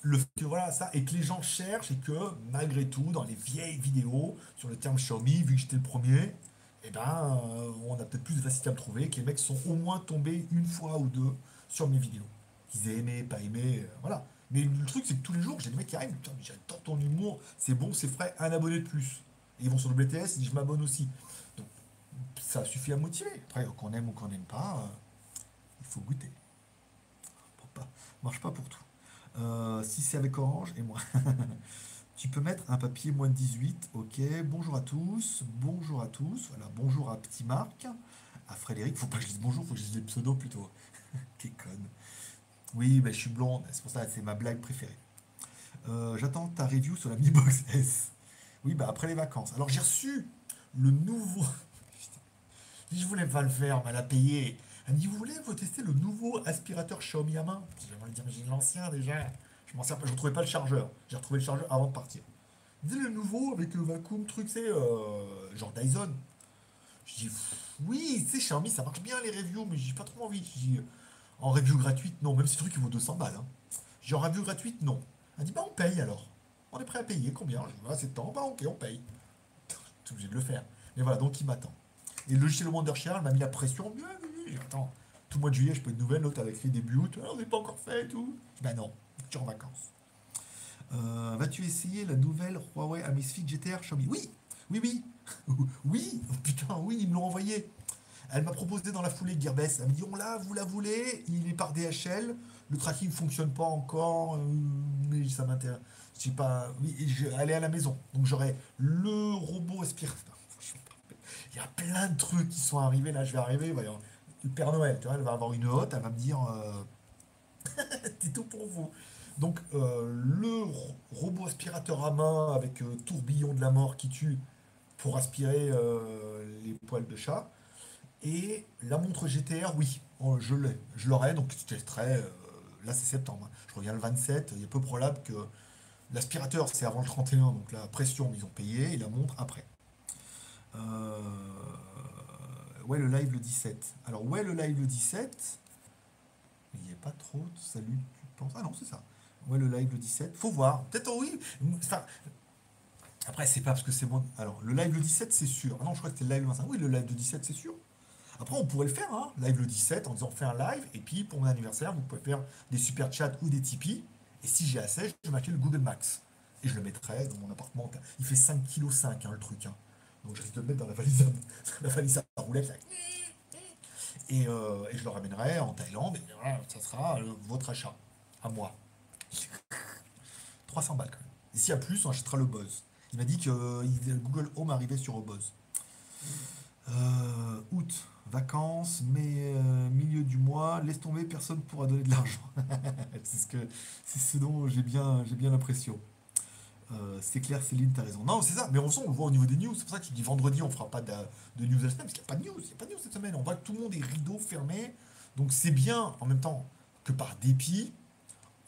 le fait que voilà ça et que les gens cherchent et que malgré tout dans les vieilles vidéos sur le terme Xiaomi vu que j'étais le premier eh ben euh, on a peut-être plus de facilité à me trouver que les mecs sont au moins tombés une fois ou deux sur mes vidéos qu'ils aient aimé pas aimé voilà mais le truc, c'est que tous les jours, j'ai des mecs qui arrivent, j'adore ton humour, c'est bon, c'est frais, un abonné de plus. Ils vont sur le BTS, je m'abonne aussi. Donc, ça suffit à motiver. Après, qu'on aime ou qu'on n'aime pas, euh, il faut goûter. Pas, marche pas pour tout. Euh, si c'est avec Orange et moi. tu peux mettre un papier moins de 18, ok. Bonjour à tous, bonjour à tous. Voilà, bonjour à Petit Marc, à Frédéric. Faut pas que je dise bonjour, faut que je dise les pseudos plutôt. Conne. Oui, ben, je suis blonde, c'est pour ça c'est ma blague préférée. Euh, j'attends ta review sur la Mi Box S. Oui, bah après les vacances. Alors j'ai reçu le nouveau. Je voulais pas le faire, elle l'a payé. Elle me dit Vous voulez vous tester le nouveau aspirateur Xiaomi à main? J'ai envie dire Mais j'ai l'ancien déjà. Je m'en sers pas, je retrouvais pas le chargeur. J'ai retrouvé le chargeur avant de partir. Dis le nouveau avec le vacuum, truc, c'est euh, genre Dyson. Je dis Oui, sais, Xiaomi, ça marche bien les reviews, mais j'ai pas trop envie. En review gratuite, non. Même si le truc il vaut 200 balles. Hein. J'ai en review gratuite, non. Elle dit, bah on paye alors. On est prêt à payer. Combien? Je dis, bah, c'est de temps. Bah ok, on paye. Tu obligé de le faire. Mais voilà, donc il m'attend. Et le logiciel Wondershare, elle m'a mis la pression. Attends, tout le mois de juillet, je peux une nouvelle. L'autre avec les débuts. on n'est pas encore fait et tout. Ben non, tu es en vacances. Euh, vas-tu essayer la nouvelle Huawei Amazfit GTR Xiaomi? Oui, oui, oui. oui, putain, oui, ils me l'ont envoyé. Elle m'a proposé dans la foulée Gearbest. Elle me dit on l'a, vous la voulez Il est par DHL. Le tracking ne fonctionne pas encore, euh, mais ça m'intéresse. Je sais pas. Oui, je, elle est à la maison. Donc j'aurai le robot aspirateur. Il y a plein de trucs qui sont arrivés. Là, je vais arriver. Voyons. Le Père Noël, tu vois, elle va avoir une hôte. Elle va me dire euh, c'est tout pour vous. Donc euh, le robot aspirateur à main avec tourbillon de la mort qui tue pour aspirer les poils de chat. Et la montre GTR, oui, oh, je l'ai, je l'aurai, donc c'était très. Euh, là, c'est septembre. Je reviens le 27. Il est peu probable que l'aspirateur, c'est avant le 31, donc la pression, ils ont payé, et la montre après. Euh, ouais, le live le 17. Alors, ouais, le live le 17. Il n'y a pas trop de salut, tu penses? Ah non, c'est ça. Ouais, le live le 17. Faut voir. Peut-être, oh oui. Enfin, après, c'est pas parce que c'est bon. Alors, le live le 17, c'est sûr. Ah non, je crois que c'était le live le 25. Oui, le live le 17, c'est sûr. Après, on pourrait le faire, hein, live le 17, en disant on fait un live, et puis pour mon anniversaire, vous pouvez faire des super chats ou des Tipeee. Et si j'ai assez, je vais le Google Max. Et je le mettrai dans mon appartement. Il fait 5,5 kg hein, le truc. Hein. Donc je risque de le mettre dans la valise, la valise à roulette. Et, euh, et, je le ramènerai en Thaïlande. Et voilà, ça sera euh, votre achat. À moi. 300 balles quand même. Et s'il y a plus, on achètera le Buzz. Il m'a dit que euh, Google Home arrivait sur le Buzz. Août, vacances, mais euh, milieu du mois, laisse tomber, personne pourra donner de l'argent. c'est ce que, c'est ce dont j'ai bien, bien l'impression. Euh, c'est clair, Céline, t'as raison. Non, c'est ça, mais on, on le voit au niveau des news. C'est pour ça que je dis vendredi, on fera pas de, de news la semaine, parce qu'il n'y a pas de news, il n'y a pas de news cette semaine. On voit que tout le monde est rideau fermé. Donc c'est bien, en même temps, que par dépit,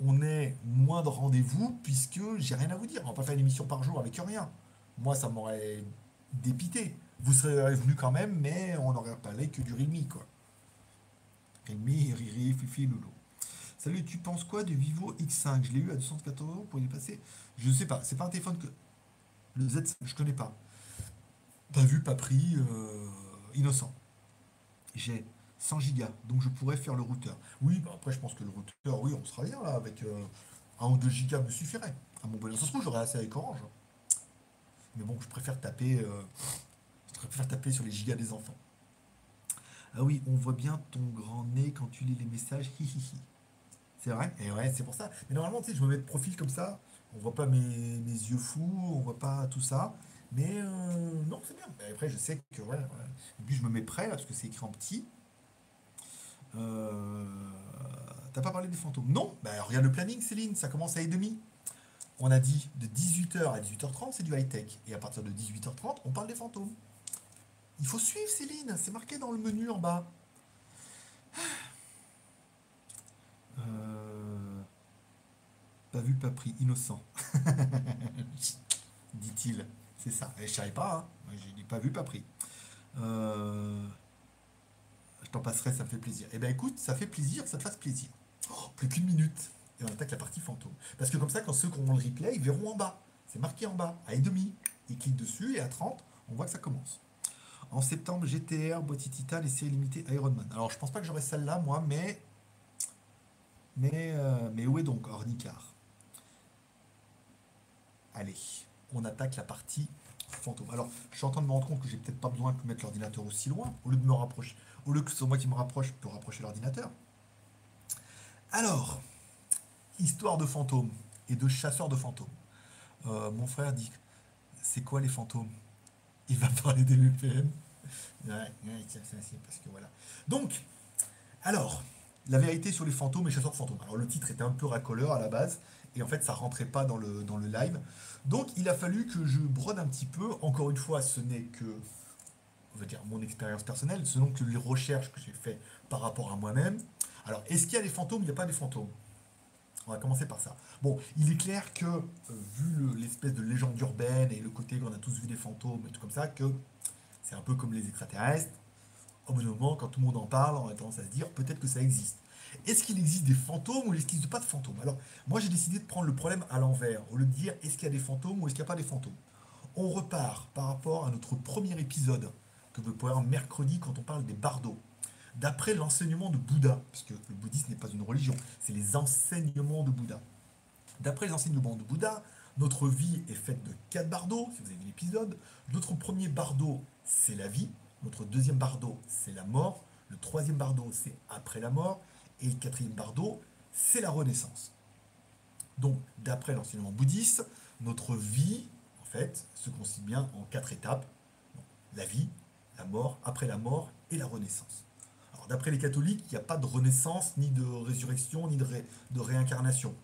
on ait moins de rendez-vous, puisque j'ai rien à vous dire. On va pas faire une émission par jour avec rien. Moi, ça m'aurait dépité. Vous serez venu quand même, mais on n'aurait parlé que du Realme, quoi. Realme, Riri, Fifi, Loulou. Salut, tu penses quoi du Vivo X5 Je l'ai eu à 214 euros pour y passer. Je ne sais pas, c'est pas un téléphone que. Le Z, je connais pas. Pas vu, pas pris, euh, innocent. J'ai 100 gigas, donc je pourrais faire le routeur. Oui, bah après, je pense que le routeur, oui, on sera bien là, avec euh, 1 ou 2 gigas me suffirait. À mon bonheur. Ça se trouve, j'aurais assez avec Orange. Mais bon, je préfère taper. euh, préfère taper sur les gigas des enfants. Ah oui, on voit bien ton grand nez quand tu lis les messages. C'est vrai? Et ouais, c'est pour ça. Mais normalement, tu sais, je me mets de profil comme ça. On voit pas mes, mes yeux fous, on voit pas tout ça. Mais euh, non, c'est bien. Après, je sais que. Et puis, je me mets prêt là, parce que c'est écrit en petit. Euh, T'as pas parlé des fantômes? Non Bah regarde le planning, Céline, ça commence à 1h30. On a dit de 18h à 18h30, c'est du high-tech. Et à partir de 18h30, on parle des fantômes. Il faut suivre, Céline, c'est marqué dans le menu en bas. Euh, Pas vu, pas pris, innocent. Dit-il. C'est ça. Et je savais pas, hein. J'ai dit pas vu, pas pris. Euh, Je t'en passerai, ça me fait plaisir. Eh bien écoute, ça fait plaisir ça te fasse plaisir. Oh, plus qu'une minute. Et on attaque la partie fantôme. Parce que comme ça, quand ceux qui auront le replay, ils verront en bas. C'est marqué en bas, à et demi. Ils cliquent dessus et à 30, on voit que ça commence. En septembre, GTR, boîtier titane et série limitée Ironman. Alors je pense pas que j'aurai celle-là, moi, mais. Mais, euh, mais où est donc Ornicar? Allez, on attaque la partie fantôme. Alors, je suis en train de me rendre compte que j'ai peut-être pas besoin de mettre l'ordinateur aussi loin, au lieu de me rapprocher. Au lieu que ce soit moi qui me rapproche, peux rapprocher l'ordinateur. Alors, histoire de fantômes et de chasseurs de fantômes. Euh, mon frère dit c'est quoi les fantômes? Il va parler des VPN. Ouais, parce que voilà. Donc, alors, la vérité sur les fantômes et chasseurs de fantômes. Alors, le titre était un peu racoleur à la base, et en fait, ça rentrait pas dans le, dans live. Donc, il a fallu que je brode un petit peu. Encore une fois, ce n'est que, on va dire, mon expérience personnelle, ce sont que les recherches que j'ai fait par rapport à moi-même. Alors, est-ce qu'il y a des fantômes? Il n'y a pas des fantômes. On va commencer par ça. Bon, il est clair que, euh, vu le- l'espèce de légende urbaine et le côté qu'on a tous vu des fantômes et tout comme ça, que c'est un peu comme les extraterrestres. Au bout d'un moment, quand tout le monde en parle, on a tendance à se dire peut-être que ça existe. Est-ce qu'il existe des fantômes ou est-ce qu'il n'existe pas de fantômes? Alors, moi j'ai décidé de prendre le problème à l'envers, au lieu de dire est-ce qu'il y a des fantômes ou est-ce qu'il n'y a pas des fantômes? On repart par rapport à notre premier épisode que vous pouvez voir mercredi quand on parle des bardos. D'après l'enseignement de Bouddha, puisque le bouddhisme n'est pas une religion, c'est les enseignements de Bouddha. D'après les enseignements de Bouddha, notre vie est faite de quatre bardeaux, si vous avez vu l'épisode. Notre premier bardeau, c'est la vie. Notre deuxième bardeau, c'est la mort. Le troisième bardeau, c'est après la mort. Et le quatrième bardeau, c'est la renaissance. Donc, d'après l'enseignement bouddhiste, notre vie, en fait, se constitue bien en quatre étapes. La vie, la mort, après la mort et la renaissance. D'après les catholiques, il n'y a pas de renaissance, ni de résurrection, ni de, ré- de réincarnation.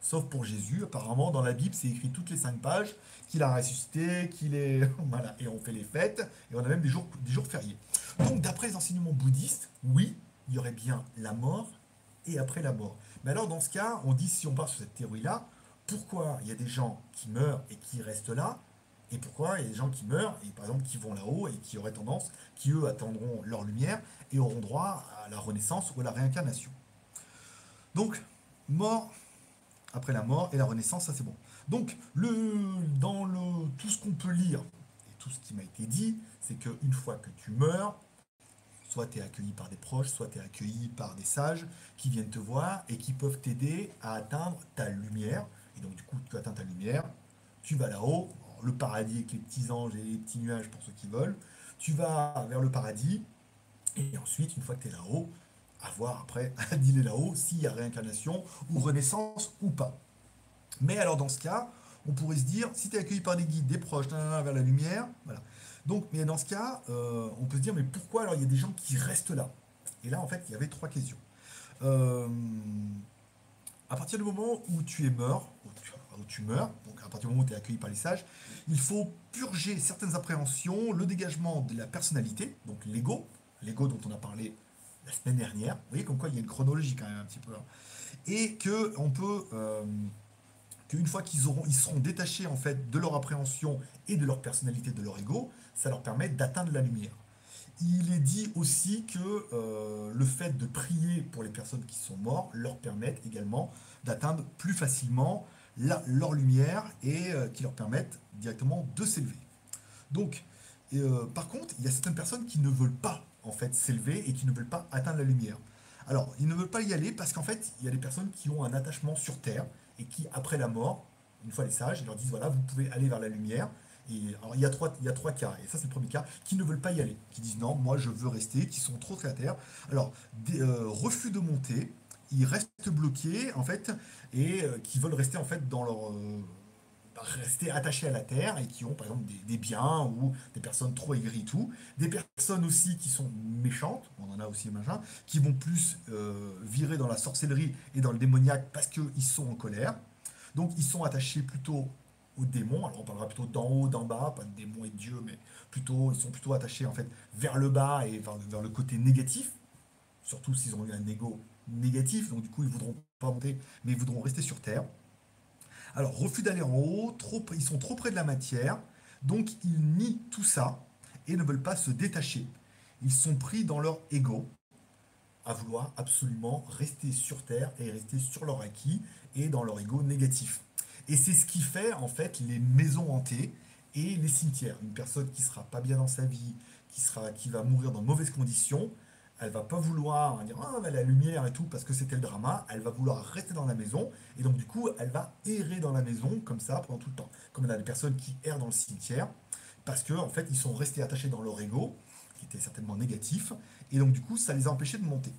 Sauf pour Jésus, apparemment, dans la Bible, c'est écrit toutes les cinq pages qu'il a ressuscité, qu'il est. Voilà, et on fait les fêtes, et on a même des jours, des jours fériés. Donc, d'après les enseignements bouddhistes, oui, il y aurait bien la mort et après la mort. Mais alors, dans ce cas, on dit, si on part sur cette théorie-là, pourquoi il y a des gens qui meurent et qui restent là, et pourquoi il y a des gens qui meurent, et par exemple, qui vont là-haut et qui auraient tendance, qui eux attendront leur lumière et auront droit à la renaissance ou à la réincarnation. Donc, mort, après la mort et la renaissance, ça c'est bon. Donc, le, dans le, tout ce qu'on peut lire et tout ce qui m'a été dit, c'est qu'une fois que tu meurs, soit tu es accueilli par des proches, soit tu es accueilli par des sages qui viennent te voir et qui peuvent t'aider à atteindre ta lumière. Et donc, du coup, tu atteins ta lumière, tu vas là-haut, le paradis avec les petits anges et les petits nuages pour ceux qui veulent. Tu vas vers le paradis, et ensuite, une fois que tu es là-haut, à voir après, à dealer là-haut, s'il y a réincarnation ou renaissance ou pas. Mais alors, dans ce cas, on pourrait se dire, si tu es accueilli par des guides, des proches, vers la lumière, voilà. Donc, mais dans ce cas, euh, on peut se dire, mais pourquoi alors il y a des gens qui restent là? Et là, en fait, il y avait trois questions. Euh, à partir du moment où tu es mort, où tu, meurs, donc à partir du moment où tu es accueilli par les sages, il faut purger certaines appréhensions, le dégagement de la personnalité, donc l'ego, l'ego dont on a parlé la semaine dernière. Vous voyez comme quoi il y a une chronologie quand même un petit peu. Hein. Et que peut, euh, qu'une fois qu'ils auront, ils seront détachés en fait de leur appréhension et de leur personnalité, de leur ego, ça leur permet d'atteindre la lumière. Il est dit aussi que euh, le fait de prier pour les personnes qui sont mortes leur permet également d'atteindre plus facilement leur lumière et euh, qui leur permettent directement de s'élever. Donc, euh, par contre, il y a certaines personnes qui ne veulent pas en fait s'élever et qui ne veulent pas atteindre la lumière. Alors, ils ne veulent pas y aller parce qu'en fait, il y a des personnes qui ont un attachement sur Terre et qui, après la mort, une fois les sages, ils leur disent voilà, vous pouvez aller vers la lumière alors, il y, a trois, il y a trois cas, et ça c'est le premier cas, qui ne veulent pas y aller, qui disent non, moi je veux rester, qui sont trop très à terre. Alors, euh, refus de monter, ils restent bloqués en fait, et euh, qui veulent rester en fait dans leur. Euh, rester attachés à la terre et qui ont par exemple des, biens ou des personnes trop aigries tout. Des personnes aussi qui sont méchantes, on en a aussi machin, qui vont plus virer dans la sorcellerie et dans le démoniaque parce qu'ils sont en colère. Donc ils sont attachés plutôt aux démons. Alors on parlera plutôt d'en haut, d'en bas, pas de démons et de dieux, mais plutôt ils sont plutôt attachés en fait vers le bas et vers, le côté négatif. Surtout s'ils ont eu un ego négatif, donc du coup ils voudront pas monter, mais ils voudront rester sur terre. Alors refus d'aller en haut, trop, ils sont trop près de la matière, donc ils nient tout ça et ne veulent pas se détacher. Ils sont pris dans leur ego à vouloir absolument rester sur terre et rester sur leur acquis et dans leur ego négatif. Et c'est ce qui fait en fait les maisons hantées et les cimetières. Une personne qui sera pas bien dans sa vie, qui, sera, qui va mourir dans de mauvaises conditions, elle va pas vouloir dire ah la lumière et tout parce que c'était le drama, elle va vouloir rester dans la maison et donc du coup elle va errer dans la maison comme ça pendant tout le temps. Comme on a des personnes qui errent dans le cimetière parce que en fait ils sont restés attachés dans leur ego qui était certainement négatif et donc du coup ça les a empêchés de monter.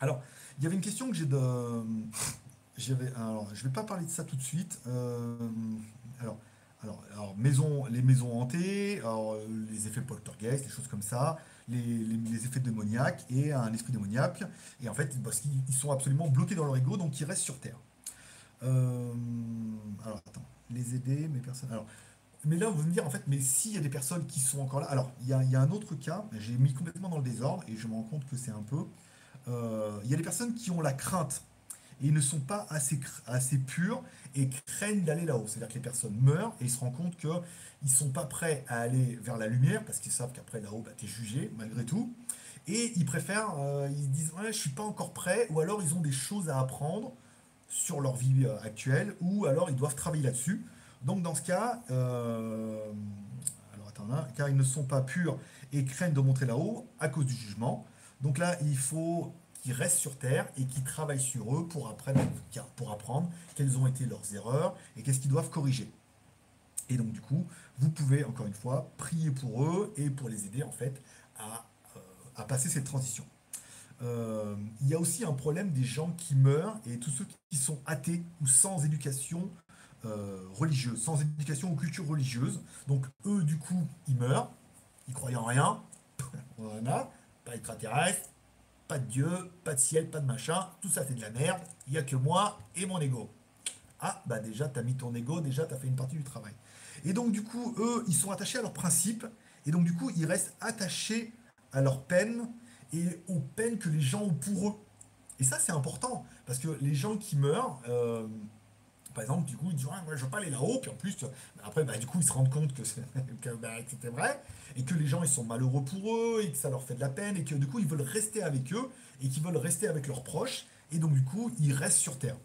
Alors il y avait une question que j'ai de alors, je vais pas parler de ça tout de suite. Euh, alors, alors, alors, maison, les maisons hantées, les effets poltergeist, des choses comme ça, les, les, effets démoniaques et un esprit démoniaque. Et en fait, parce qu'ils sont absolument bloqués dans leur ego, donc ils restent sur Terre. Euh, alors, attends, les aider, mes personnes. Alors, mais là, vous me dire, en fait, mais s'il y a des personnes qui sont encore là. Alors, il y a, y a un autre cas, j'ai mis complètement dans le désordre et je me rends compte que c'est un peu. Euh, il y a des personnes qui ont la crainte ils ne sont pas assez, purs et craignent d'aller là-haut. C'est-à-dire que les personnes meurent et ils se rendent compte qu'ils ne sont pas prêts à aller vers la lumière parce qu'ils savent qu'après là-haut, bah, tu es jugé malgré tout. Et ils préfèrent, euh, ils disent ouais, je suis pas encore prêt, ou alors ils ont des choses à apprendre sur leur vie euh, actuelle, ou alors ils doivent travailler là-dessus. Donc dans ce cas, euh, alors attends, là, car ils ne sont pas purs et craignent de montrer là-haut à cause du jugement. Donc là, il faut qui restent sur Terre et qui travaillent sur eux pour, apprendre, pour apprendre quelles ont été leurs erreurs et qu'est-ce qu'ils doivent corriger. Et donc du coup, vous pouvez encore une fois prier pour eux et pour les aider en fait à, euh, passer cette transition. Euh, il y a aussi un problème des gens qui meurent et tous ceux qui sont athées ou sans éducation euh, religieuse, sans éducation ou culture religieuse. Donc eux, du coup, ils meurent, ils croient en rien, voilà, pas extraterrestre, pas de Dieu, pas de ciel, pas de machin, tout ça c'est de la merde, il n'y a que moi et mon ego. Ah, bah déjà, tu as mis ton ego, déjà, tu as fait une partie du travail. Et donc, du coup, eux, ils sont attachés à leurs principes, et donc, du coup, ils restent attachés à leurs peines et aux peines que les gens ont pour eux. Et ça, c'est important, parce que les gens qui meurent, euh, par exemple, du coup, ils disent moi je veux pas aller là-haut, puis en plus, après, bah, du coup, ils se rendent compte que, bah, c'était vrai, et que les gens, ils sont malheureux pour eux, et que ça leur fait de la peine, et que du coup, ils veulent rester avec eux, et qu'ils veulent rester avec leurs proches, et donc, du coup, ils restent sur Terre.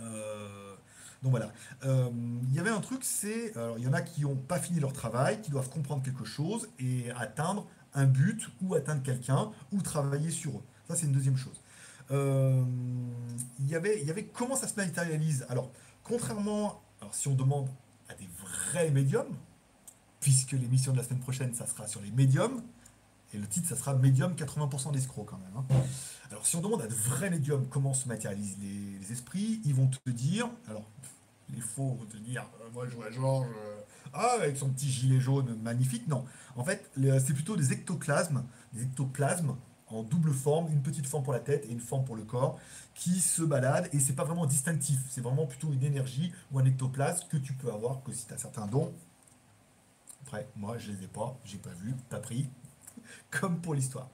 Euh, donc voilà. Euh, il y avait un truc, c'est. Alors, il y en a qui n'ont pas fini leur travail, qui doivent comprendre quelque chose et atteindre un but, ou atteindre quelqu'un, ou travailler sur eux. Ça, c'est une deuxième chose. Euh, il y avait, y avait comment ça se matérialise? Alors, contrairement, alors si on demande à des vrais médiums, puisque l'émission de la semaine prochaine, ça sera sur les médiums, et le titre, ça sera Médium 80% d'escrocs quand même. Hein. Alors, si on demande à de vrais médiums comment se matérialisent les, esprits, ils vont te dire, alors, les faux vont te dire, euh, moi je vois Georges, ah, avec son petit gilet jaune magnifique. Non. En fait, c'est plutôt des ectoplasmes, des ectoplasmes en double forme, une petite forme pour la tête et une forme pour le corps, qui se baladent et c'est pas vraiment distinctif, c'est vraiment plutôt une énergie ou un ectoplasme que tu peux avoir que si tu as certains dons. Après, moi je les ai pas, j'ai pas vu, pas pris, comme pour l'histoire.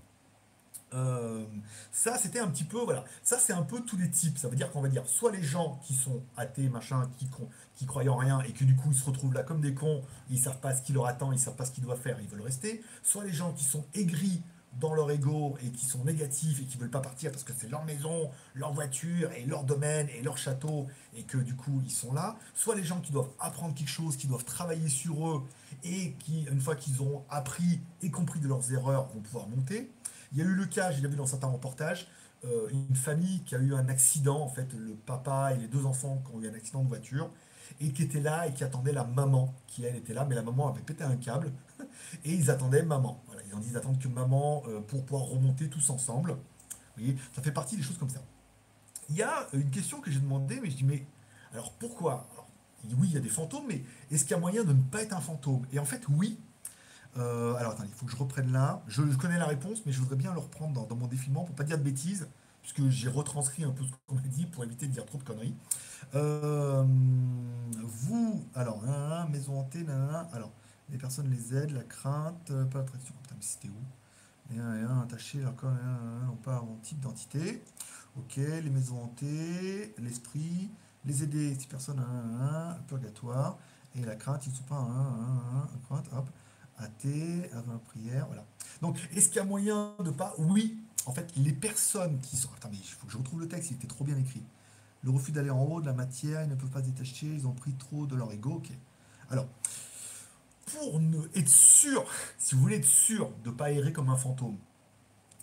Euh, ça, c'était un petit peu, voilà, ça c'est un peu tous les types. Ça veut dire qu'on va dire soit les gens qui sont athées, machin, qui, qui croient en rien et que du coup ils se retrouvent là comme des cons, ils savent pas ce qui leur attend, ils savent pas ce qu'ils doivent faire, ils veulent rester. Soit les gens qui sont aigris dans leur ego et qui sont négatifs et qui veulent pas partir parce que c'est leur maison, leur voiture et leur domaine et leur château et que du coup ils sont là, soit les gens qui doivent apprendre quelque chose, qui doivent travailler sur eux et qui, une fois qu'ils ont appris et compris de leurs erreurs, vont pouvoir monter. Il y a eu le cas, j'ai vu dans certains reportages, euh, une famille qui a eu un accident, en fait, le papa et les deux enfants qui ont eu un accident de voiture, et qui étaient là et qui attendaient la maman, qui elle était là, mais la maman avait pété un câble, et ils attendaient maman. Ils ont dit d'attendre que maman euh, pour pouvoir remonter tous ensemble. Vous voyez, ça fait partie des choses comme ça. Il y a une question que j'ai demandé, mais je dis, mais alors pourquoi? Oui, il y a des fantômes, mais est-ce qu'il y a moyen de ne pas être un fantôme? Et en fait, oui, euh, alors attendez, il faut que je reprenne là. Je, connais la réponse, mais je voudrais bien le reprendre dans, mon défilement pour pas dire de bêtises, puisque j'ai retranscrit un peu ce qu'on m'a dit pour éviter de dire trop de conneries. Euh, vous, alors, maison hantée, alors, les personnes les aident, la crainte, euh, pas l'attraction. Putain, mais c'était où? Et un, attaché, encore, non pas en type d'entité. Ok, les maisons hantées, l'esprit, les aider, si personne, un, purgatoire, et la crainte, ils ne sont pas un, crainte, hop athée, avant prière, voilà. Donc, est-ce qu'il y a moyen de pas Oui, en fait, les personnes qui sont. Attends, je retrouve le texte, il était trop bien écrit. Le refus d'aller en haut de la matière, ils ne peuvent pas détacher, ils ont pris trop de leur ego, ok. Alors, pour être sûr, si vous voulez être sûr de ne pas errer comme un fantôme,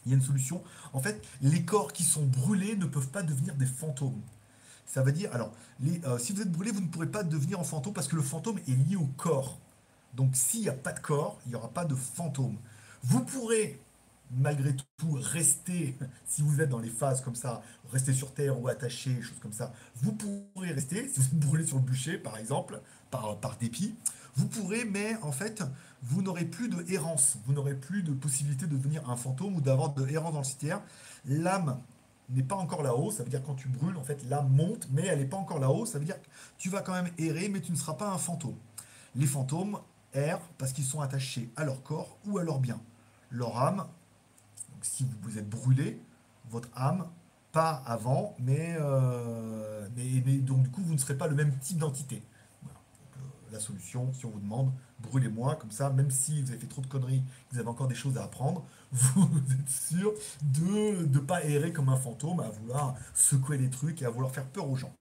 il y a une solution. En fait, les corps qui sont brûlés ne peuvent pas devenir des fantômes. Ça veut dire, alors, euh, si vous êtes brûlé, vous ne pourrez pas devenir un fantôme parce que le fantôme est lié au corps. Donc s'il n'y a pas de corps, il n'y aura pas de fantôme. Vous pourrez malgré tout rester, si vous êtes dans les phases comme ça, rester sur terre ou attaché, choses comme ça, vous pourrez rester, si vous brûlez sur le bûcher par exemple, par dépit, vous pourrez, mais en fait, vous n'aurez plus de errance, vous n'aurez plus de possibilité de devenir un fantôme ou d'avoir de errance dans le cimetière. L'âme n'est pas encore là-haut, ça veut dire quand tu brûles, en fait, l'âme monte, mais elle n'est pas encore là-haut, ça veut dire que tu vas quand même errer, mais tu ne seras pas un fantôme. Les fantômes, parce qu'ils sont attachés à leur corps ou à leur bien. Leur âme, si vous êtes brûlé, votre âme, pas avant, mais, euh, mais, donc du coup vous ne serez pas le même type d'entité. La solution, si on vous demande, brûlez-moi, comme ça, même si vous avez fait trop de conneries, vous avez encore des choses à apprendre, vous êtes sûr de ne pas errer comme un fantôme, à vouloir secouer les trucs et à vouloir faire peur aux gens.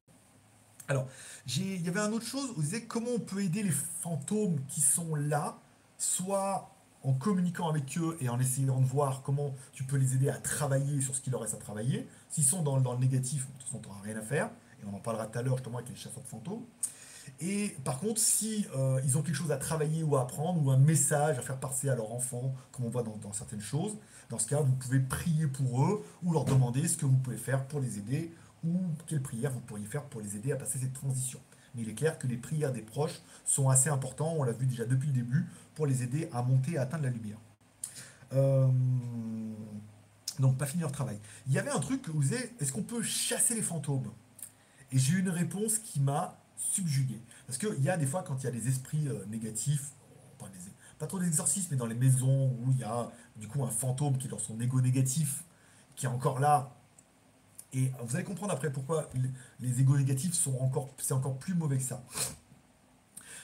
Alors, il y avait un autre chose, vous disiez comment on peut aider les fantômes qui sont là, soit en communiquant avec eux et en essayant de voir comment tu peux les aider à travailler sur ce qu'il leur reste à travailler. S'ils sont dans, le négatif, de toute façon, tu rien à faire, et on en parlera tout à l'heure justement avec les chasseurs de fantômes. Et par contre, si euh, ils ont quelque chose à travailler ou à apprendre, ou un message à faire passer à leur enfant, comme on voit dans, certaines choses, dans ce cas, vous pouvez prier pour eux ou leur demander ce que vous pouvez faire pour les aider ou quelles prières vous pourriez faire pour les aider à passer cette transition. Mais il est clair que les prières des proches sont assez importantes, on l'a vu déjà depuis le début, pour les aider à monter et à atteindre la lumière. Euh, donc, pas finir leur travail. Il y avait un truc que vous est-ce qu'on peut chasser les fantômes? Et j'ai eu une réponse qui m'a subjugué. Parce qu'il y a des fois, quand il y a des esprits euh, négatifs, pas, trop d'exorcisme, mais dans les maisons où il y a du coup un fantôme qui est dans son ego négatif, qui est encore là, et vous allez comprendre après pourquoi les, égos négatifs sont encore, c'est encore plus mauvais que ça.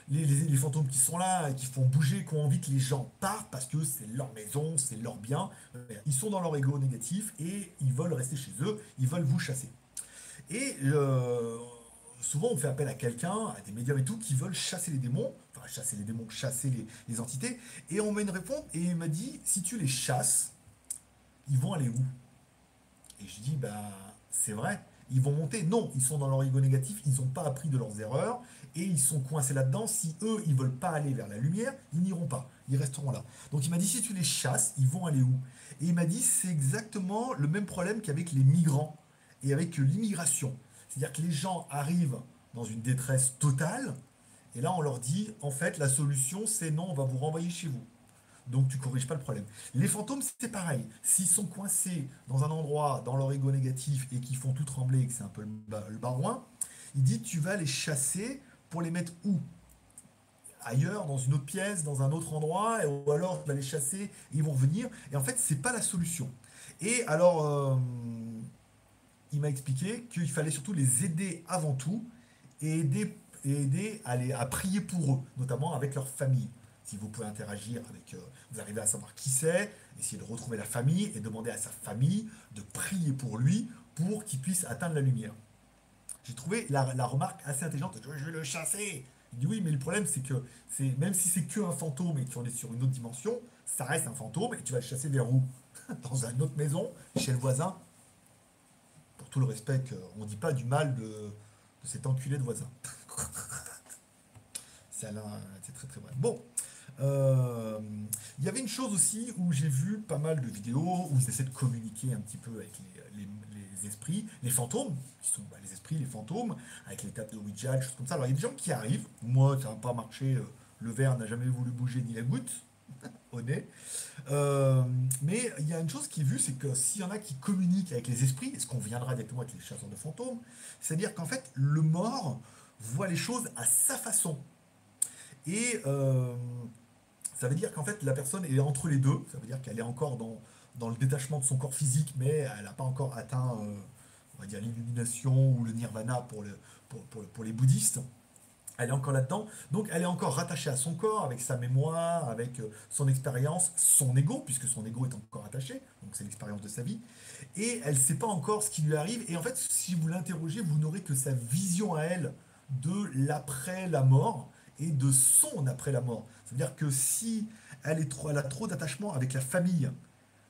Les, les, fantômes qui sont là, qui font bouger, qui ont envie que les gens partent parce que c'est leur maison, c'est leur bien. Ils sont dans leur ego négatif et ils veulent rester chez eux, ils veulent vous chasser. Et euh, souvent on fait appel à quelqu'un, à des médiums et tout, qui veulent chasser les démons, enfin chasser les démons, chasser les, entités. Et on met une réponse et il m'a dit, si tu les chasses, ils vont aller où? Et je dis, bah c'est vrai. Ils vont monter. Non, ils sont dans leur ego négatif, ils n'ont pas appris de leurs erreurs et ils sont coincés là-dedans. Si eux, ils veulent pas aller vers la lumière, ils n'iront pas. Ils resteront là. Donc il m'a dit si tu les chasses, ils vont aller où? Et il m'a dit c'est exactement le même problème qu'avec les migrants et avec l'immigration. C'est-à-dire que les gens arrivent dans une détresse totale Et là, on leur dit, en fait, la solution, c'est non, on va vous renvoyer chez vous. Donc tu corriges pas le problème. Les fantômes, c'est pareil. S'ils sont coincés dans un endroit, dans leur ego négatif, et qu'ils font tout trembler, et que c'est un peu le, barouin, il dit tu vas les chasser pour les mettre où? Ailleurs, dans une autre pièce, dans un autre endroit, ou alors tu vas les chasser, ils vont revenir. Et en fait, c'est pas la solution. Et alors, euh, il m'a expliqué qu'il fallait surtout les aider avant tout, et aider, à, prier pour eux, notamment avec leur famille si vous pouvez interagir avec, euh, vous arrivez à savoir qui c'est, essayer de retrouver la famille et demander à sa famille de prier pour lui pour qu'il puisse atteindre la lumière. J'ai trouvé la, remarque assez intelligente. Je vais le chasser. Il dit oui, mais le problème c'est que c'est même si c'est que un fantôme et qu'on est sur une autre dimension, ça reste un fantôme et tu vas le chasser vers où? Dans une autre maison, chez le voisin. Tout le respect qu'on ne dit pas du mal de, de cet enculé de voisin. c'est très très vrai. Bon, euh, il y avait une chose aussi où j'ai vu pas mal de vidéos où ils essaient de communiquer un petit peu avec les, esprits, les fantômes, qui sont bah, les esprits, les fantômes, avec les tables de Ouija, des choses comme ça. Alors il y a des gens qui arrivent, moi ça n'a pas marché, euh, le verre n'a jamais voulu bouger ni la goutte, Euh, mais il y a une chose qui est vue, c'est que s'il y en a qui communiquent avec les esprits, est ce qu'on viendra directement avec les chasseurs de fantômes, c'est-à-dire qu'en fait, le mort voit les choses à sa façon. Et ça veut dire qu'en fait, la personne est entre les deux. Ça veut dire qu'elle est encore dans, le détachement de son corps physique, mais elle n'a pas encore atteint, euh, l'illumination ou le nirvana pour, les bouddhistes. Elle est encore là-dedans. Donc, elle est encore rattachée à son corps, avec sa mémoire, avec euh, son expérience, son ego, puisque son ego est encore attaché. Donc, c'est l'expérience de sa vie. Et elle ne sait pas encore ce qui lui arrive. Et en fait, si vous l'interrogez, vous n'aurez que sa vision à elle de l'après la mort et de son après la mort. C'est-à-dire que si elle, est trop, elle a trop d'attachement avec la famille,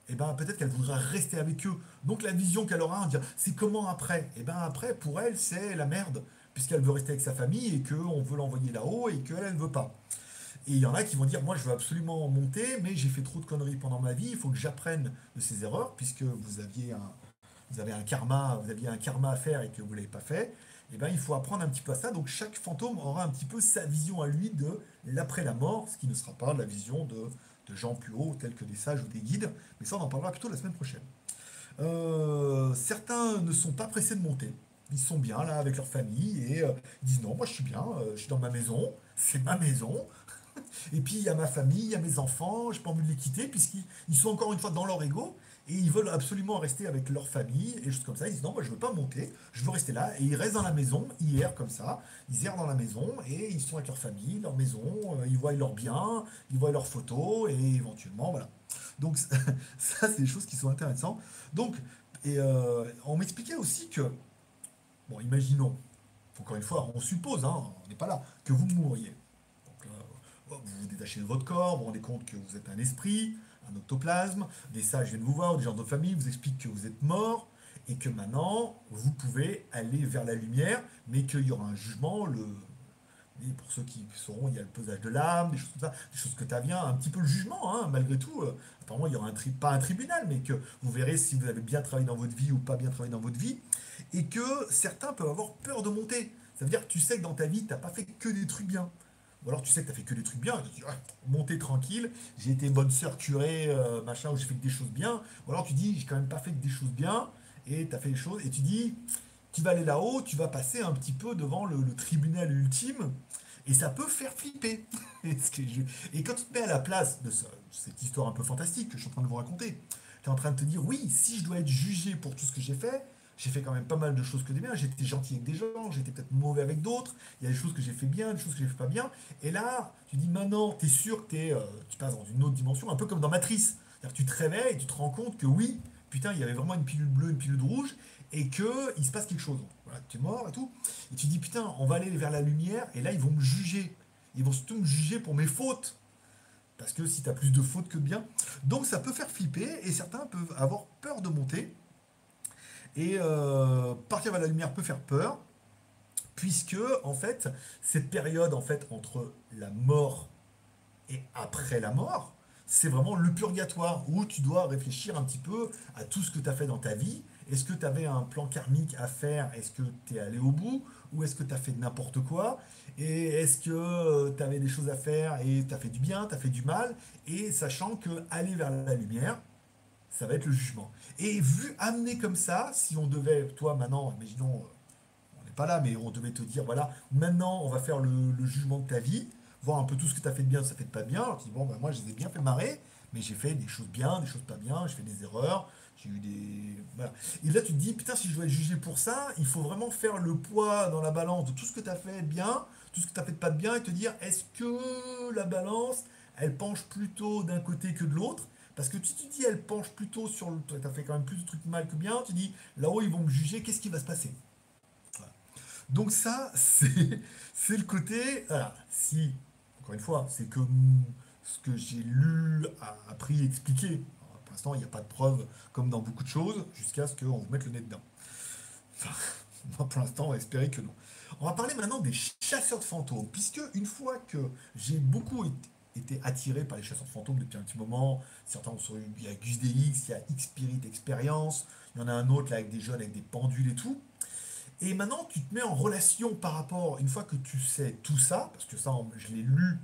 eh ben, peut-être qu'elle voudra rester avec eux. Donc la vision qu'elle aura, c'est comment après? Eh ben après, pour elle, c'est la merde, puisqu'elle veut rester avec sa famille et qu'on veut l'envoyer là-haut et qu'elle, ne veut pas. Et il y en a qui vont dire, moi je veux absolument monter, mais j'ai fait trop de conneries pendant ma vie, il faut que j'apprenne de ces erreurs, puisque vous aviez un, avez un karma, vous aviez un karma à faire et que vous ne l'avez pas fait. Et eh ben, il faut apprendre un petit peu à ça. Donc chaque fantôme aura un petit peu sa vision à lui de l'après la mort, ce qui ne sera pas la vision de, gens plus hauts, tels que des sages ou des guides. Mais ça, on en parlera plutôt la semaine prochaine. Euh, certains ne sont pas pressés de monter. Ils sont bien là avec leur famille et euh, ils disent non, moi je suis bien, euh, je suis dans ma maison, c'est ma maison. et puis il y a ma famille, il y a mes enfants, je n'ai pas envie de les quitter puisqu'ils sont encore une fois dans leur ego et ils veulent absolument rester avec leur famille et juste comme ça. Ils disent non, moi je veux pas monter, je veux rester là. Et ils restent dans la maison, errent comme ça, ils errent dans la maison et ils sont avec leur famille, leur maison, euh, ils voient leurs biens, ils voient leurs photos et éventuellement, voilà. Donc ça, c'est des choses qui sont intéressantes. Donc, et on m'expliquait aussi que, bon, imaginons, encore une fois, on suppose, hein, on n'est pas là, que vous mouriez. Donc, vous vous détachez de votre corps, vous rendez compte que vous êtes un esprit, un octoplasme, des sages viennent vous voir, des gens de famille vous expliquent que vous êtes mort et que maintenant vous pouvez aller vers la lumière, mais qu'il y aura un jugement. Pour ceux qui sauront, il y a le pesage de l'âme, des choses comme ça, des choses que tu un petit peu le jugement, hein, malgré tout. Euh, apparemment, il y aura un tri, pas un tribunal, mais que vous verrez si vous avez bien travaillé dans votre vie ou pas bien travaillé dans votre vie, et que certains peuvent avoir peur de monter. Ça veut dire que tu sais que dans ta vie, tu n'as pas fait que des trucs bien. Ou alors tu sais que tu as fait que des trucs bien, tu dis, ah, monter tranquille, j'ai été bonne sœur curée, euh, machin, où j'ai fait que des choses bien. Ou alors tu dis, j'ai quand même pas fait que des choses bien, et tu as fait des choses, et tu dis, tu vas aller là-haut, tu vas passer un petit peu devant le, tribunal ultime, et ça peut faire flipper. et quand tu te mets à la place de cette histoire un peu fantastique que je suis en train de vous raconter, tu es en train de te dire, oui, si je dois être jugé pour tout ce que j'ai fait, j'ai fait quand même pas mal de choses que des biens. J'étais gentil avec des gens, j'étais peut-être mauvais avec d'autres. Il y a des choses que j'ai fait bien, des choses que j'ai fait pas bien. Et là, tu dis maintenant, tu es sûr que euh, tu passes dans une autre dimension, un peu comme dans Matrice. Tu te réveilles et tu te rends compte que oui, putain, il y avait vraiment une pilule bleue, une pilule rouge, et que il se passe quelque chose. Voilà, tu es mort et tout. Et tu dis, putain, on va aller vers la lumière, et là, ils vont me juger. Ils vont surtout me juger pour mes fautes. Parce que si tu as plus de fautes que de bien. Donc ça peut faire flipper, et certains peuvent avoir peur de monter. Et euh, partir vers la lumière peut faire peur, puisque en fait, cette période entre la mort et après la mort, c'est vraiment le purgatoire où tu dois réfléchir un petit peu à tout ce que tu as fait dans ta vie. Est-ce que tu avais un plan karmique à faire? Est-ce que tu es allé au bout? Ou est-ce que tu as fait n'importe quoi? Et est-ce que tu avais des choses à faire et tu as fait du bien, tu as fait du mal? Et sachant que aller vers la lumière, ça va être le jugement. Et vu amené comme ça, si on devait, toi maintenant, imaginons, on n'est pas là, mais on devait te dire, voilà, maintenant on va faire le, jugement de ta vie, voir un peu tout ce que tu as fait de bien, ça fait de pas bien. Alors tu dis, bon, ben, moi je les ai bien fait marrer, mais j'ai fait des choses bien, des choses pas bien, j'ai fait des erreurs, j'ai eu des. Voilà. Et là tu te dis, putain, si je dois être jugé pour ça, il faut vraiment faire le poids dans la balance de tout ce que tu as fait de bien, tout ce que tu as fait de pas de bien, et te dire, est-ce que la balance, elle penche plutôt d'un côté que de l'autre? Parce que tu dis elle penche plutôt sur le. Tu as fait quand même plus de trucs mal que bien, tu dis là-haut ils vont me juger, qu'est-ce qui va se passer? Donc ça, c'est le côté. Voilà, si, encore une fois, c'est que ce que j'ai lu, appris, expliqué. pour l'instant, il n'y a pas de preuve comme dans beaucoup de choses, jusqu'à ce qu'on vous mette le nez dedans. Moi, pour l'instant, on va espérer que non. On va parler maintenant des chasseurs de fantômes, puisque une fois que j'ai beaucoup été été attiré par les chasseurs de fantômes depuis un petit moment. Certains ont il y a Gus DX, il y a X-Spirit Experience, il y en a un autre là avec des jeunes avec des pendules et tout. Et maintenant, tu te mets en relation par rapport, une fois que tu sais tout ça, parce que ça, je l'ai lu,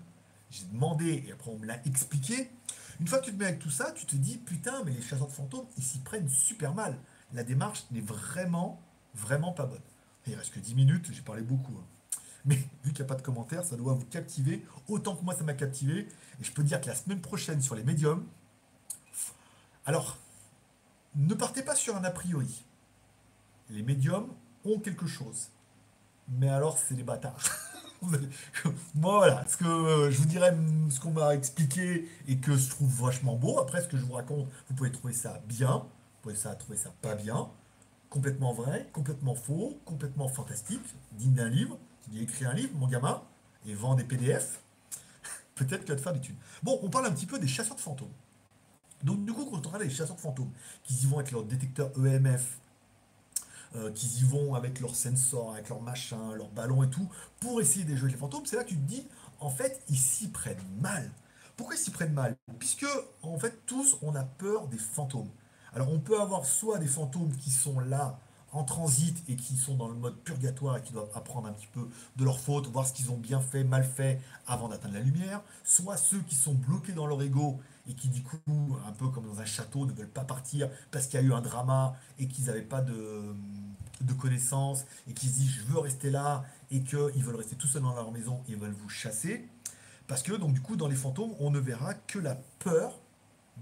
j'ai demandé et après on me l'a expliqué. Une fois que tu te mets avec tout ça, tu te dis putain, mais les chasseurs de fantômes, ils s'y prennent super mal. La démarche n'est vraiment, vraiment pas bonne. Il reste que 10 minutes, j'ai parlé beaucoup. Hein. Mais vu qu'il n'y a pas de commentaires, ça doit vous captiver autant que moi ça m'a captivé. Et je peux dire que la semaine prochaine sur les médiums, alors, ne partez pas sur un a priori. Les médiums ont quelque chose. Mais alors, c'est les bâtards. moi, voilà, ce que je vous dirais, ce qu'on m'a expliqué et que je trouve vachement beau. Après, ce que je vous raconte, vous pouvez trouver ça bien, vous pouvez ça, trouver ça pas bien, complètement vrai, complètement faux, complètement fantastique, digne d'un livre il écrit un livre, mon gamin, et vend des PDF, peut-être qu'il va te faire des. Bon, on parle un petit peu des chasseurs de fantômes. Donc, du coup, quand on regarde les chasseurs de fantômes, qui y vont avec leur détecteur EMF, euh, qui y vont avec leurs sensors, avec leurs machins, leurs ballons et tout, pour essayer de jouer les fantômes, c'est là que tu te dis, en fait, ils s'y prennent mal. Pourquoi ils s'y prennent mal? Puisque, en fait, tous, on a peur des fantômes. Alors, on peut avoir soit des fantômes qui sont là en transit et qui sont dans le mode purgatoire et qui doivent apprendre un petit peu de leurs fautes, voir ce qu'ils ont bien fait, mal fait avant d'atteindre la lumière, soit ceux qui sont bloqués dans leur ego et qui du coup, un peu comme dans un château, ne veulent pas partir parce qu'il y a eu un drama et qu'ils n'avaient pas de, de connaissances et qui se disent je veux rester là et qu'ils veulent rester tout seuls dans leur maison et veulent vous chasser. Parce que donc du coup dans les fantômes, on ne verra que la peur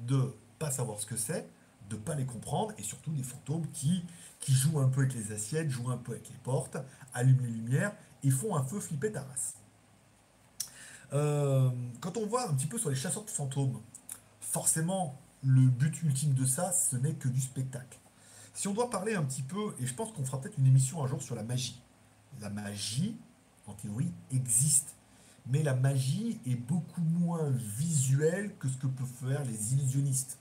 de pas savoir ce que c'est, de pas les comprendre et surtout des fantômes qui qui jouent un peu avec les assiettes, jouent un peu avec les portes, allument les lumières et font un feu flipper ta race. Euh, quand on voit un petit peu sur les chasseurs de fantômes, forcément, le but ultime de ça, ce n'est que du spectacle. Si on doit parler un petit peu, et je pense qu'on fera peut-être une émission un jour sur la magie. La magie, en théorie, existe. Mais la magie est beaucoup moins visuelle que ce que peuvent faire les illusionnistes.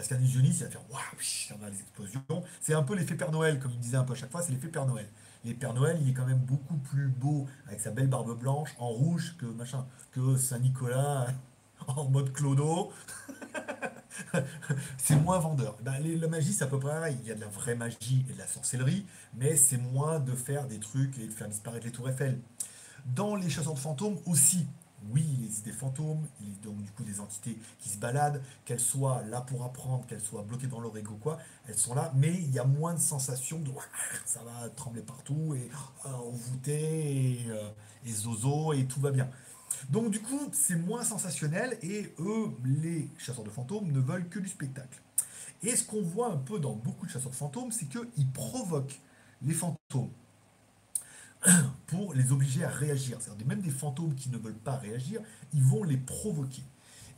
Parce qu'un illusionniste, il va faire waouh, on a les explosions. C'est un peu l'effet Père Noël, comme il disait un peu à chaque fois, c'est l'effet Père Noël. Et Père Noël, il est quand même beaucoup plus beau avec sa belle barbe blanche en rouge que machin, que Saint-Nicolas en mode clodo. c'est moins vendeur. Ben, la magie, c'est à peu près pareil. Il y a de la vraie magie et de la sorcellerie, mais c'est moins de faire des trucs et de faire disparaître les tours Eiffel. Dans les chasseurs de fantômes aussi, oui, il existe des fantômes, il existe donc du coup des entités qui se baladent, qu'elles soient là pour apprendre, qu'elles soient bloquées dans leur ego, quoi, elles sont là, mais il y a moins de sensation de ça va trembler partout et euh, envoûter et, euh, et zozo et tout va bien. Donc du coup, c'est moins sensationnel et eux, les chasseurs de fantômes, ne veulent que du spectacle. Et ce qu'on voit un peu dans beaucoup de chasseurs de fantômes, c'est qu'ils provoquent les fantômes pour les obliger à réagir. C'est-à-dire même des fantômes qui ne veulent pas réagir, ils vont les provoquer.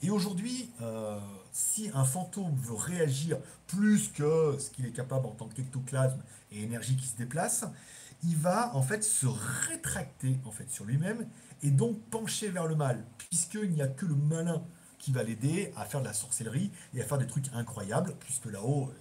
Et aujourd'hui, euh, si un fantôme veut réagir plus que ce qu'il est capable en tant qu'ectoplasme et énergie qui se déplace, il va en fait se rétracter en fait sur lui-même et donc pencher vers le mal, puisqu'il n'y a que le malin qui va l'aider à faire de la sorcellerie et à faire des trucs incroyables, puisque là-haut,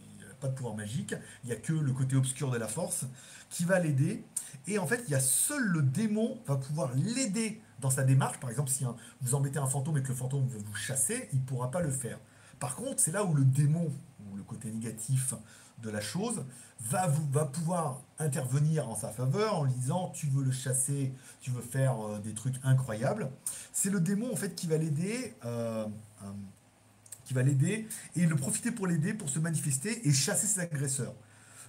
pas de pouvoir magique, il n'y a que le côté obscur de la force qui va l'aider. Et en fait, il y a seul le démon va pouvoir l'aider dans sa démarche. Par exemple, si vous embêtez un fantôme et que le fantôme veut vous chasser, il ne pourra pas le faire. Par contre, c'est là où le démon, ou le côté négatif de la chose, va, vous, va pouvoir intervenir en sa faveur en lui disant tu veux le chasser, tu veux faire euh, des trucs incroyables. C'est le démon en fait qui va l'aider, euh, euh, qui va l'aider et le profiter pour l'aider pour se manifester et chasser ses agresseurs.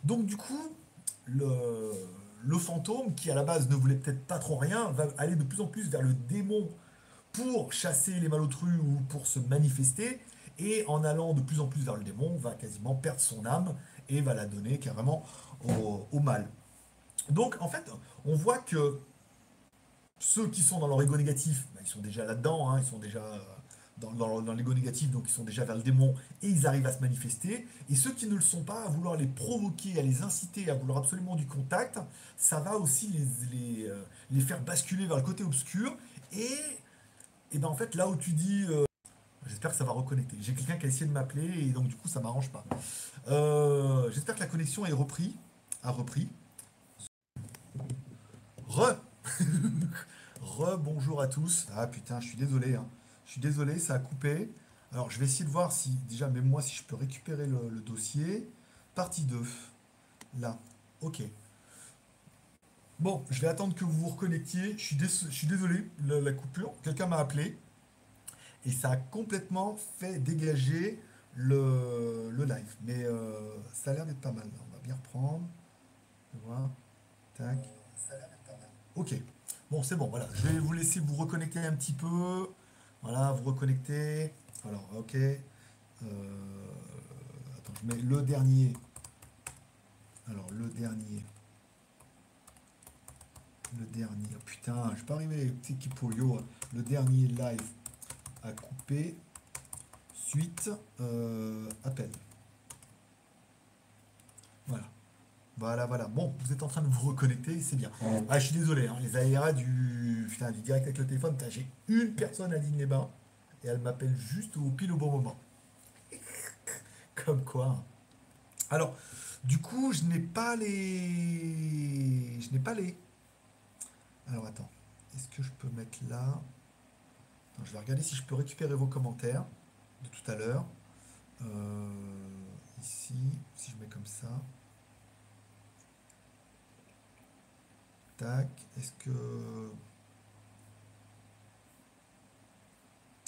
Donc du coup, le, fantôme qui à la base ne voulait peut-être pas trop rien va aller de plus en plus vers le démon pour chasser les malotrus ou pour se manifester et en allant de plus en plus vers le démon va quasiment perdre son âme et va la donner carrément au, mal. Donc en fait, on voit que ceux qui sont dans leur ego négatif, bah, ils sont déjà là-dedans, hein, ils sont déjà dans, l'ego négatif, donc ils sont déjà vers le démon et ils arrivent à se manifester. Et ceux qui ne le sont pas, à vouloir les provoquer, à les inciter, à vouloir absolument du contact, ça va aussi les, les, euh, faire basculer vers le côté obscur. Et, et ben en fait, là où tu dis... Euh, J'espère que ça va reconnecter. J'ai quelqu'un qui a essayé de m'appeler et donc du coup ça m'arrange pas. Euh, j'espère que la connexion est repris. A repris. Re Re bonjour à tous. Ah putain, je suis désolé. Hein. Je suis désolé, ça a coupé. Alors je vais essayer de voir si déjà même moi si je peux récupérer le, dossier. Partie 2. Là. Ok. Bon, je vais attendre que vous vous reconnectiez. Je suis, je suis désolé, la coupure. Quelqu'un m'a appelé. Et ça a complètement fait dégager le, live. Mais euh, ça a l'air d'être pas mal. On va bien reprendre. Voir. Tac. Ça a l'air d'être pas mal. Ok. Bon, c'est bon, voilà. Je vais vous laisser vous reconnecter un petit peu. Voilà, vous reconnecter. Alors, ok. Euh, attends, je mets le dernier. Alors, le dernier. Le dernier. Oh, putain, je peux arriver, petit Kipoyo. Le dernier live à couper. Suite, euh, appel. Voilà. Voilà, voilà. Bon, vous êtes en train de vous reconnecter, c'est bien. Ah, je suis désolé, hein, les aéras du, putain, du direct avec le téléphone, j'ai une personne à Digne-les-Bains et elle m'appelle juste au pile au bon moment. Comme quoi. Alors, du coup, je n'ai pas les. Je n'ai pas les. Alors, attends. Est-ce que je peux mettre là? Je vais regarder si je peux récupérer vos commentaires de tout à l'heure. Euh, ici, si je mets comme ça. Tac. Est-ce que...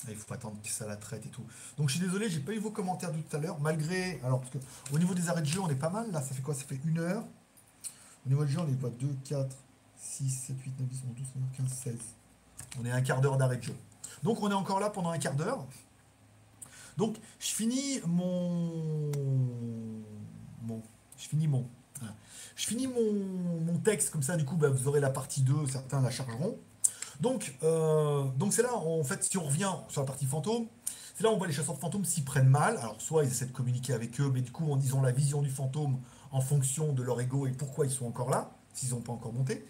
Ah, il faut attendre que ça la traite et tout. Donc je suis désolé, j'ai pas eu vos commentaires de tout à l'heure, malgré. Alors, parce que au niveau des arrêts de jeu, on est pas mal. Là, ça fait quoi? Ça fait une heure. Au niveau du jeu, on est quoi 2, 4, 6, 7, 8, 9, 10, 11, 12, 13, 15, 16. On est un quart d'heure d'arrêt de jeu. Donc on est encore là pendant un quart d'heure. Donc je finis mon... mon... Je finis mon... Je finis mon, texte, comme ça du coup bah, vous aurez la partie 2, certains la chargeront. Donc euh, donc c'est là, en fait, si on revient sur la partie fantôme, c'est là où on voit les chasseurs de fantômes s'y prennent mal. Alors soit ils essaient de communiquer avec eux, mais du coup ils ont la vision du fantôme en fonction de leur ego et pourquoi ils sont encore là, s'ils n'ont pas encore monté.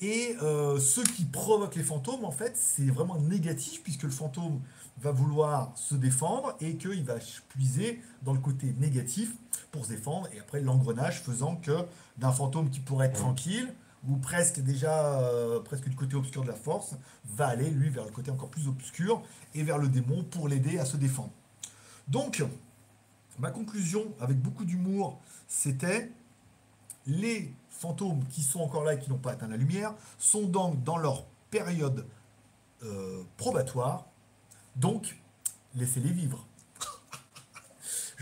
Et euh, ceux qui provoquent les fantômes, en fait, c'est vraiment négatif puisque le fantôme va vouloir se défendre et qu'il va puiser dans le côté négatif pour se défendre. Et après, l'engrenage faisant que d'un fantôme qui pourrait être tranquille ou presque déjà euh, presque du côté obscur de la force, va aller lui vers le côté encore plus obscur et vers le démon pour l'aider à se défendre. Donc, ma conclusion avec beaucoup d'humour, c'était les fantômes qui sont encore là et qui n'ont pas atteint la lumière sont donc dans leur période euh, probatoire. Donc, laissez-les vivre.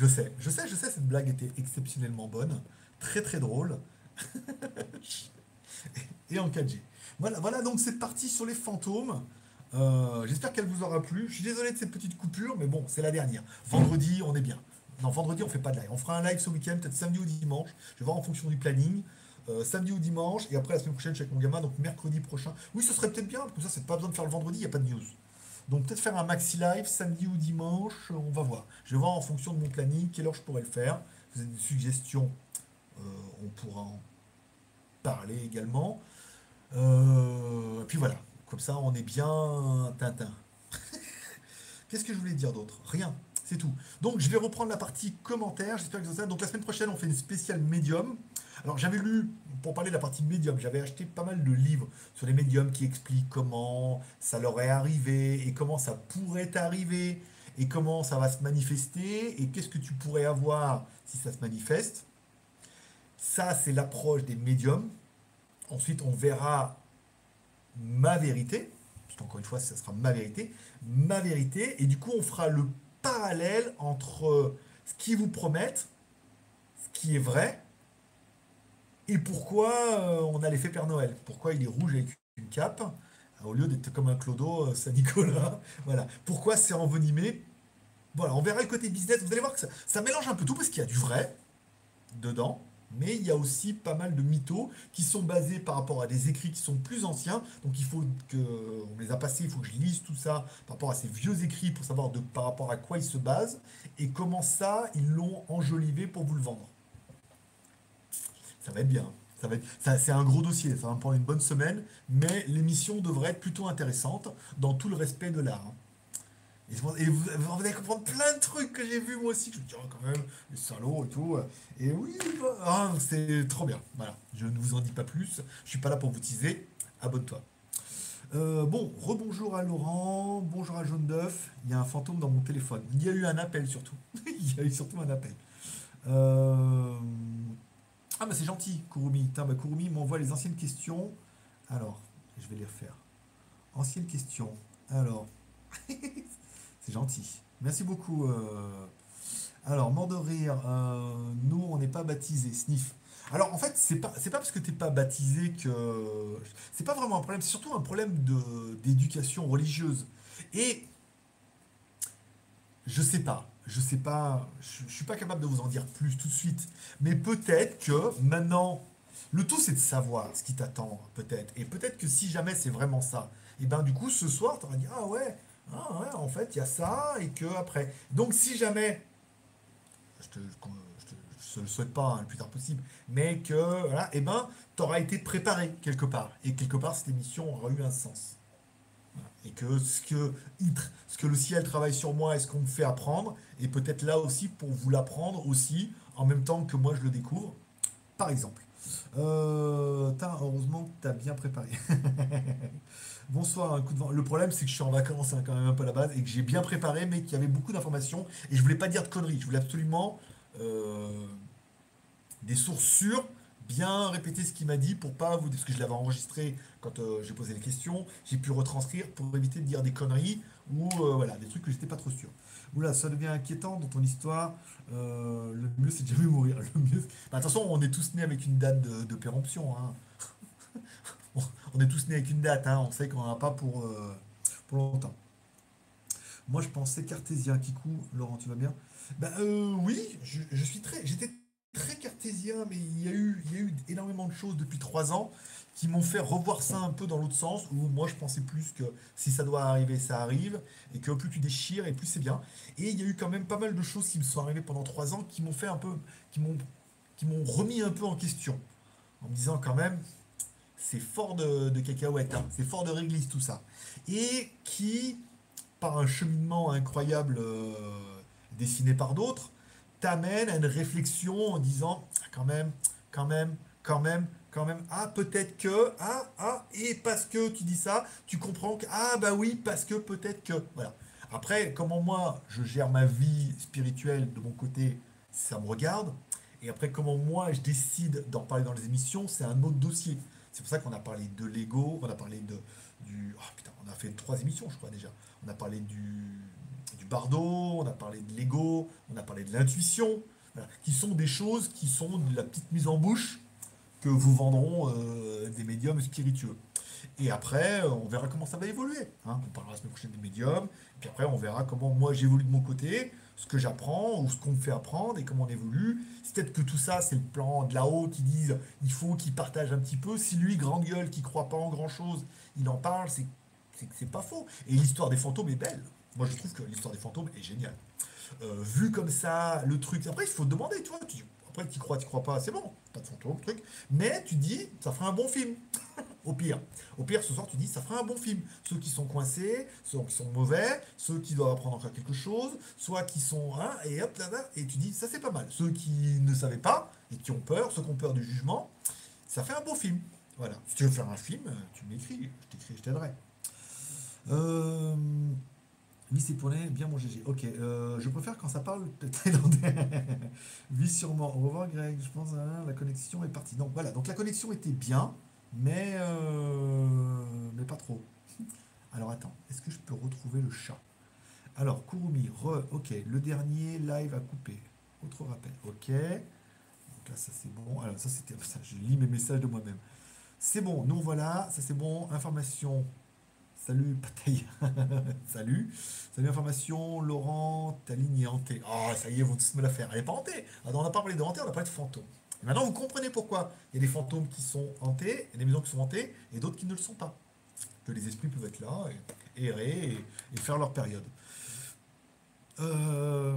Je sais, je sais, je sais, cette blague était exceptionnellement bonne, très très drôle. et en 4G. Voilà, voilà donc c'est parti sur les fantômes. Euh, j'espère qu'elle vous aura plu. Je suis désolé de cette petite coupure, mais bon, c'est la dernière. Vendredi, on est bien. Non, vendredi, on fait pas de live. On fera un live ce week-end, peut-être samedi ou dimanche. Je vais voir en fonction du planning. Euh, samedi ou dimanche, et après la semaine prochaine, je suis avec mon gamin, donc mercredi prochain. Oui, ce serait peut-être bien, comme ça, c'est pas besoin de faire le vendredi, il n'y a pas de news. Donc peut-être faire un maxi live samedi ou dimanche, on va voir. Je vais voir en fonction de mon planning quelle heure je pourrais le faire. Vous avez des suggestions, euh, on pourra en parler également. Euh, puis voilà, comme ça on est bien Tintin. Qu'est-ce que je voulais dire d'autre? Rien, c'est tout. Donc je vais reprendre la partie commentaires, j'espère que ça. Donc la semaine prochaine on fait une spéciale médium. Alors j'avais lu, pour parler de la partie médium, j'avais acheté pas mal de livres sur les médiums qui expliquent comment ça leur est arrivé et comment ça pourrait arriver. et comment ça va se manifester et qu'est-ce que tu pourrais avoir si ça se manifeste. Ça, c'est l'approche des médiums. Ensuite, on verra ma vérité. Encore une fois, ça sera ma vérité. Ma vérité. Et du coup, on fera le parallèle entre ce qu'ils vous promettent, ce qui est vrai, et pourquoi euh, on a l'effet Père Noël? Pourquoi il est rouge avec une cape, au lieu d'être comme un clodo euh, Saint-Nicolas. Voilà. Pourquoi c'est envenimé? Voilà, on verra le côté business. Vous allez voir que ça, mélange un peu tout parce qu'il y a du vrai dedans mais il y a aussi pas mal de mythos qui sont basés par rapport à des écrits qui sont plus anciens. Donc il faut que, on les a passés, il faut que je lise tout ça par rapport à ces vieux écrits pour savoir de, par rapport à quoi ils se basent et comment ça, ils l'ont enjolivé pour vous le vendre. Ça va être bien. Ça va être, ça, c'est un gros dossier, ça va prendre une bonne semaine, mais l'émission devrait être plutôt intéressante dans tout le respect de l'art. Hein. Et, vous, allez comprendre plein de trucs que j'ai vus moi aussi. Je me dis, oh, quand même, les salauds et tout. Et oui, bah, ah, c'est trop bien. Voilà, je ne vous en dis pas plus. Je suis pas là pour vous teaser. Abonne-toi. Euh, bon, rebonjour à Laurent, bonjour à Jaune d'œuf. Il y a un fantôme dans mon téléphone. Il y a eu un appel surtout. Il y a eu surtout un appel. Euh, ah, bah c'est gentil, Kurumi. Bah, Kurumi m'envoie les anciennes questions. Alors, je vais les refaire. Anciennes questions. Alors. C'est gentil. Merci beaucoup. Euh. Alors, mort de rire, euh, nous, on n'est pas baptisé, sniff. Alors, en fait, c'est pas, pas parce que t'es pas baptisé que. C'est pas vraiment un problème, c'est surtout un problème d'éducation religieuse. Et. Je sais pas. Je sais pas. Je, je suis pas capable de vous en dire plus tout de suite. Mais peut-être que maintenant. Le tout, c'est de savoir ce qui t'attend, peut-être. Et peut-être que si jamais c'est vraiment ça, et ben du coup, ce soir, tu auras dit Ah ouais, en fait, il y a ça et que après. Donc si jamais, je te, te, le souhaite pas hein, le plus tard possible, mais que voilà, et eh ben, tu auras été préparé quelque part et quelque part cette émission aura eu un sens. Et que ce que ce que le ciel travaille sur moi et ce qu'on me fait apprendre, et peut-être là aussi pour vous l'apprendre aussi en même temps que moi je le découvre, par exemple. Euh, heureusement que tu as bien préparé. Bonsoir, un coup de vent. Le problème, c'est que je suis en vacances hein, quand même un peu à la base et que j'ai bien préparé, mais qu'il y avait beaucoup d'informations et je voulais pas dire de conneries. Je voulais absolument euh, des sources sûres, bien répéter ce qu'il m'a dit pour pas vous. Parce que je l'avais enregistré quand euh, j'ai posé les questions, j'ai pu retranscrire pour éviter de dire des conneries ou euh, voilà, des trucs que j'étais pas trop sûr. Oula, ça devient inquiétant dans ton histoire. le mieux, c'est de jamais mourir. Le mieux... Bah, attention, on est tous nés avec une date de, péremption. Hein on est tous nés avec une date, hein. on sait qu'on n'en a pas pour, euh, longtemps. Moi, je pensais cartésien. Kikou, Laurent, tu vas bien? Ben oui, je, suis très, j'étais très cartésien, mais il y, a eu, énormément de choses depuis trois ans qui m'ont fait revoir ça un peu dans l'autre sens, où moi je pensais plus que si ça doit arriver, ça arrive, et que plus tu déchires, et plus c'est bien. Et il y a eu quand même pas mal de choses qui me sont arrivées pendant trois ans qui m'ont fait un peu, qui m'ont, remis un peu en question, en me disant quand même, c'est fort de, de cacahuètes, hein. c'est fort de réglisse tout ça. Et qui, par un cheminement incroyable euh, dessiné par d'autres, t'amène à une réflexion en disant ah, quand même, quand même, quand même, quand même, ah peut-être que, ah, ah, et parce que tu dis ça, tu comprends que, ah bah oui, parce que peut-être que, voilà. Après, comment moi je gère ma vie spirituelle de mon côté, ça me regarde. Et après, comment moi je décide d'en parler dans les émissions, c'est un autre dossier. C'est pour ça qu'on a parlé de Lego, on a parlé de, du. Oh putain, on a fait trois émissions, je crois déjà. On a parlé du, on a parlé de Lego, on a parlé de l'intuition, qui sont des choses qui sont de la petite mise en bouche que vous vendront euh, des médiums spiritueux. Et après, on verra comment ça va évoluer. Hein. On parlera la semaine prochaine des médiums, puis après, on verra comment moi j'évolue de mon côté, ce que j'apprends ou ce qu'on me fait apprendre et comment on évolue. C'est peut-être que tout ça, c'est le plan de là-haut qui disent il faut qu'il partage un petit peu. Si lui, grande gueule, qui croit pas en grand-chose, il en parle, c'est c'est pas faux. Et l'histoire des fantômes est belle. Moi, je trouve que l'histoire des fantômes est géniale. Euh, vu comme ça, le truc. Après, il faut demander, tu vois. après, tu crois, tu crois pas, c'est bon. Pas de fantômes, truc. Mais tu dis, ça fera un bon film. Au pire. Au pire, ce soir, tu dis, ça fera un bon film. Ceux qui sont coincés, ceux qui sont mauvais, ceux qui doivent apprendre encore quelque chose, soit qui sont... Hein, et hop, là, là, et tu dis, ça c'est pas mal. Ceux qui ne savaient pas et qui ont peur, ceux qui ont peur du jugement, ça fait un beau film. Voilà. Si tu veux faire un film, tu m'écris, je t'écris, je t'aiderai. Euh, Oui, c'est pour les bien mon GG. Ok, euh, je préfère quand ça parle thaïlandais. oui, sûrement. Au revoir, Greg. Je pense hein, la connexion est partie. Donc voilà, donc la connexion était bien, mais, euh, pas trop. Alors attends, est-ce que je peux retrouver le chat? Alors, Kurumi, re, ok, le dernier live à couper. Autre rappel, ok. Donc là, ça c'est bon. Alors, ça c'était. Je lis mes messages de moi-même. C'est bon, nous voilà, ça c'est bon. Information Salut Pataille. Salut. Salut information, Laurent, ta ligne est hantée. Oh, ça y est, vous me la faire. Elle n'est pas hantée. on n'a pas parlé de hantée, on a parlé de fantômes. Et maintenant, vous comprenez pourquoi. Il y a des fantômes qui sont hantés, a des maisons qui sont hantées, et d'autres qui ne le sont pas. Que les esprits peuvent être là, et, errer, et, faire leur période. Euh,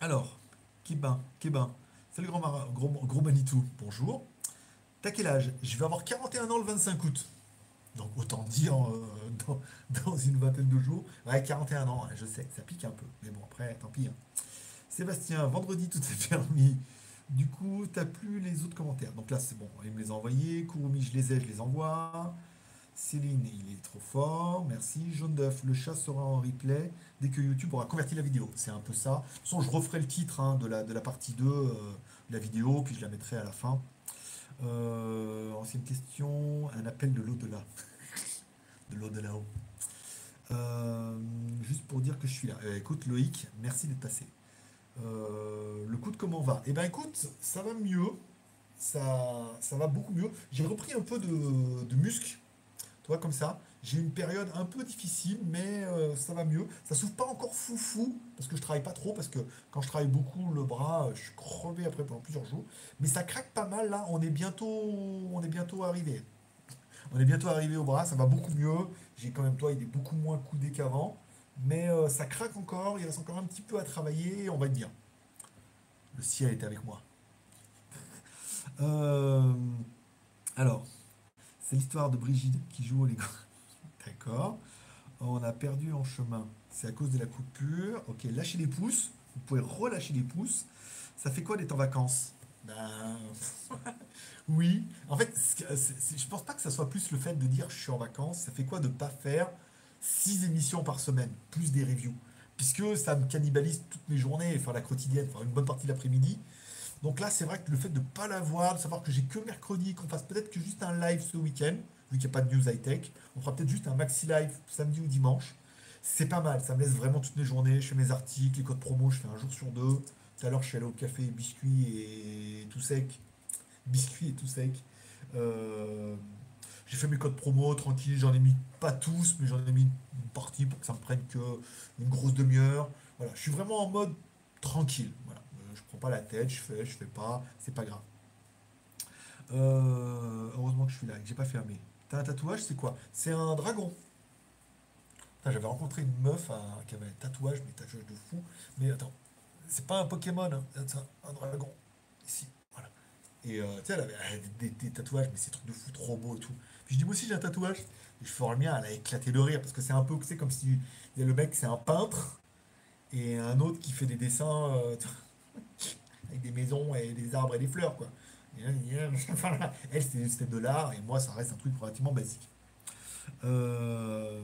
alors, Kibin, Kibin. Salut grand, gros, gros Manitou, bonjour. T'as quel âge Je vais avoir 41 ans le 25 août. Donc autant dire euh, dans, une vingtaine de jours. Ouais, 41 ans, je sais, ça pique un peu. Mais bon, après, tant pis. Hein. Sébastien, vendredi, tout est permis. Du coup, t'as plus les autres commentaires. Donc là, c'est bon, il me les a envoyés. Kurumi, je les ai, je les envoie. Céline, il est trop fort. Merci. Jaune d'œuf, le chat sera en replay dès que YouTube aura converti la vidéo. C'est un peu ça. De toute façon, je referai le titre hein, de, la, de la partie 2 euh, de la vidéo, puis je la mettrai à la fin. Euh, ancienne question, un appel de l'au-delà. de l'au-delà. Euh, juste pour dire que je suis là. Euh, écoute Loïc, merci d'être passé. Euh, le coup de comment va? Eh ben écoute, ça va mieux. Ça, va beaucoup mieux. J'ai repris un peu de, de muscle. Toi comme ça. J'ai une période un peu difficile, mais euh, ça va mieux. Ça s'ouvre pas encore fou fou, parce que je travaille pas trop, parce que quand je travaille beaucoup le bras, euh, je suis crevé après pendant plusieurs jours. Mais ça craque pas mal là, on est bientôt, on est bientôt arrivé. On est bientôt arrivé au bras, ça va beaucoup mieux. J'ai quand même, toi, il est beaucoup moins coudé qu'avant. Mais euh, ça craque encore, il reste encore un petit peu à travailler, on va être bien. Le ciel est avec moi. alors, c'est l'histoire de Brigitte qui joue au Lego. D'accord. On a perdu en chemin. C'est à cause de la coupure. Ok, lâchez les pouces. Vous pouvez relâcher les pouces. Ça fait quoi d'être en vacances? Ben. oui. En fait, je pense pas que ça soit plus le fait de dire je suis en vacances. Ça fait quoi de pas faire six émissions par semaine, plus des reviews? Puisque ça me cannibalise toutes mes journées, faire la quotidienne, faire une bonne partie de l'après-midi. Donc là, c'est vrai que le fait de ne pas l'avoir, de savoir que j'ai que mercredi, qu'on fasse peut-être que juste un live ce week-end, vu qu'il n'y a pas de news high-tech. On fera peut-être juste un maxi live samedi ou dimanche. C'est pas mal, ça me laisse vraiment toutes mes journées. Je fais mes articles, les codes promo, je fais un jour sur deux. Tout à l'heure, je suis allé au café biscuit et tout sec. Biscuit et tout sec. Euh, j'ai fait mes codes promo tranquille, j'en ai mis pas tous, mais j'en ai mis une partie pour que ça me prenne que une grosse demi-heure. Voilà, je suis vraiment en mode tranquille. Voilà, euh, je prends pas la tête, je fais, je fais pas, c'est pas grave. Euh, heureusement que je suis là, que j'ai pas fermé. T'as un tatouage, c'est quoi? C'est un dragon. J'avais rencontré une meuf qui avait un tatouage, mais tatouage de fou. Mais attends, c'est pas un Pokémon, hein. c'est un dragon. Ici, voilà. Et euh, tu sais, elle avait des, tatouages, mais c'est trucs de fou, trop beau et tout. Puis je dis, moi aussi j'ai un tatouage. Et je fais le mien, elle a éclaté de rire, parce que c'est un peu, c'est comme si le mec, c'est un peintre, et un autre qui fait des dessins euh, avec des maisons et des arbres et des fleurs, quoi. Elle, c'était de l'art, et moi, ça reste un truc relativement basique. Euh,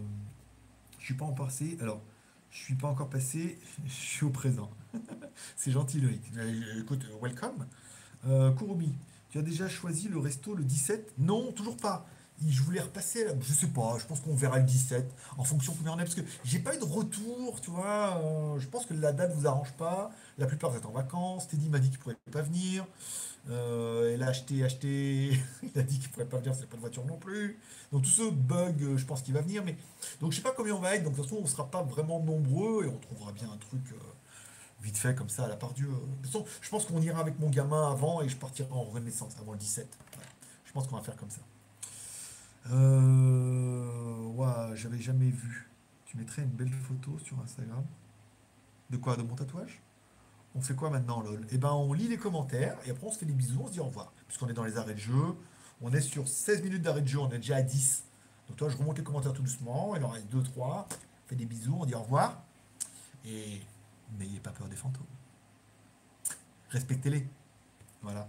je suis pas en passé. Alors, je suis pas encore passé. Je suis au présent. C'est gentil, Loïc. Euh, écoute, welcome. Euh, tu as déjà choisi le resto le 17 Non, toujours pas. Je voulais repasser, je sais pas, je pense qu'on verra le 17 en fonction de combien on est, parce que j'ai pas eu de retour, tu vois. Euh, je pense que la date vous arrange pas. La plupart vous êtes en vacances. Teddy m'a dit qu'il pourrait pas venir. Euh, elle a acheté, acheté, il a dit qu'il pourrait pas venir, c'est pas de voiture non plus. Donc tout ce bug, euh, je pense qu'il va venir, mais donc je sais pas combien on va être. Donc de toute façon, on sera pas vraiment nombreux et on trouvera bien un truc vite fait comme ça à la part Dieu. De toute façon, je pense qu'on ira avec mon gamin avant et je partirai en renaissance avant le 17. Je pense qu'on va faire comme ça. Euh, j'avais jamais vu. Tu mettrais une belle photo sur Instagram? De quoi? De mon tatouage? On fait quoi maintenant, lol? Eh ben, on lit les commentaires et après on se fait des bisous, on se dit au revoir. Puisqu'on est dans les arrêts de jeu, on est sur 16 minutes d'arrêt de jeu, on est déjà à 10. Donc toi, je remonte les commentaires tout doucement, il en reste 2, 3. On fait des bisous, on dit au revoir. Et n'ayez pas peur des fantômes. Respectez-les. Voilà.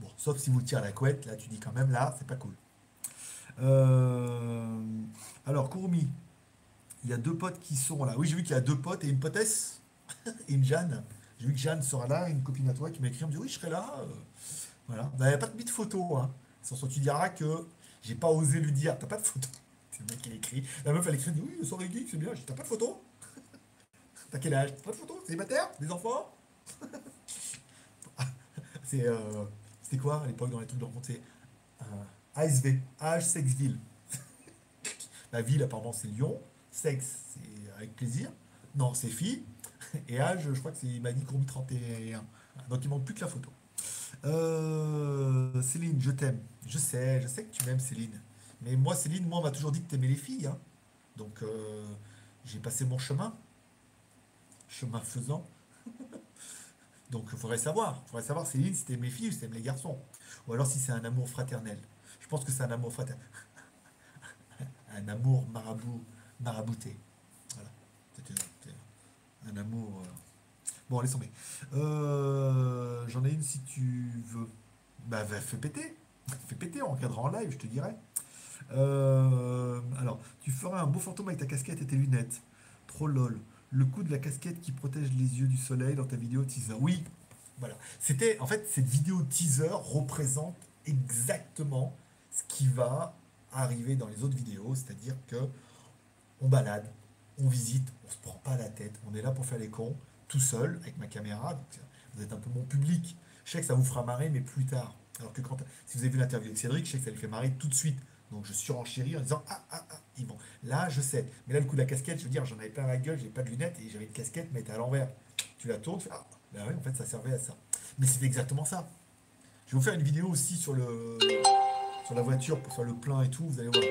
Bon, sauf si vous tirez la couette, là tu dis quand même, là, c'est pas cool. Euh, alors, Kurumi, Il y a deux potes qui sont là. Oui, j'ai vu qu'il y a deux potes et une potesse et une Jeanne. J'ai vu que Jeanne sera là, une copine à toi qui m'a écrit, elle me dit oui, je serai là. euh, Voilà. Il n'y a pas de de photo. Hein. Sans ça, tu diras que j'ai pas osé lui dire, t'as pas de photo. C'est le mec qui l'écrit. La meuf, elle écrit, dit, oui, soirée geek, c'est bien. Dit, t'as pas de photo? T'as quel âge? Pas de photo? Célibataire? Des enfants? C'est. euh, C'était quoi à l'époque dans les trucs de rencontre ASV, âge, sexe, ville. La ville, apparemment, c'est Lyon. Sexe, c'est avec plaisir. Non, c'est fille. Et âge, je crois que c'est. Il m'a dit qu'on mis 31. Donc il manque plus que la photo. Euh, Céline, je t'aime. Je sais, je sais que tu m'aimes, Céline. Mais moi, Céline, moi, on m'a toujours dit que t'aimais les filles. hein. Donc, euh, j'ai passé mon chemin. Chemin faisant. Donc, il faudrait savoir. Il faudrait savoir, Céline, si t'aimes les filles ou si t'aimes les garçons. Ou alors si c'est un amour fraternel. Je pense que c'est un amour fraternel. un amour marabout, marabouté. Voilà. Un amour. euh, Bon, laisse tomber. Euh, J'en ai une si tu veux. Bah, fais péter. Fais péter, on regardera en live, je te dirai. Euh, alors, tu feras un beau fantôme avec ta casquette et tes lunettes. Trop lol. Le coup de la casquette qui protège les yeux du soleil dans ta vidéo teaser. Oui, voilà. C'était, en fait, cette vidéo teaser représente exactement ce qui va arriver dans les autres vidéos, c'est-à-dire que on balade, on visite, on se prend pas la tête, on est là pour faire les cons, tout seul, avec ma caméra, donc vous êtes un peu mon public. Je sais que ça vous fera marrer, mais plus tard. Alors que quand, si vous avez vu l'interview avec Cédric, je sais que ça lui fait marrer tout de suite. Donc je surenchéris en disant Ah, ah, ah, vont. Là, je sais. Mais là, le coup de la casquette, je veux dire, j'en avais plein la gueule, j'ai pas de lunettes et j'avais une casquette, mais elle était à l'envers. Tu la tournes, tu fais Ah, bah oui, en fait, ça servait à ça. Mais c'était exactement ça. Je vais vous faire une vidéo aussi sur le sur la voiture pour faire le plein et tout, vous allez voir.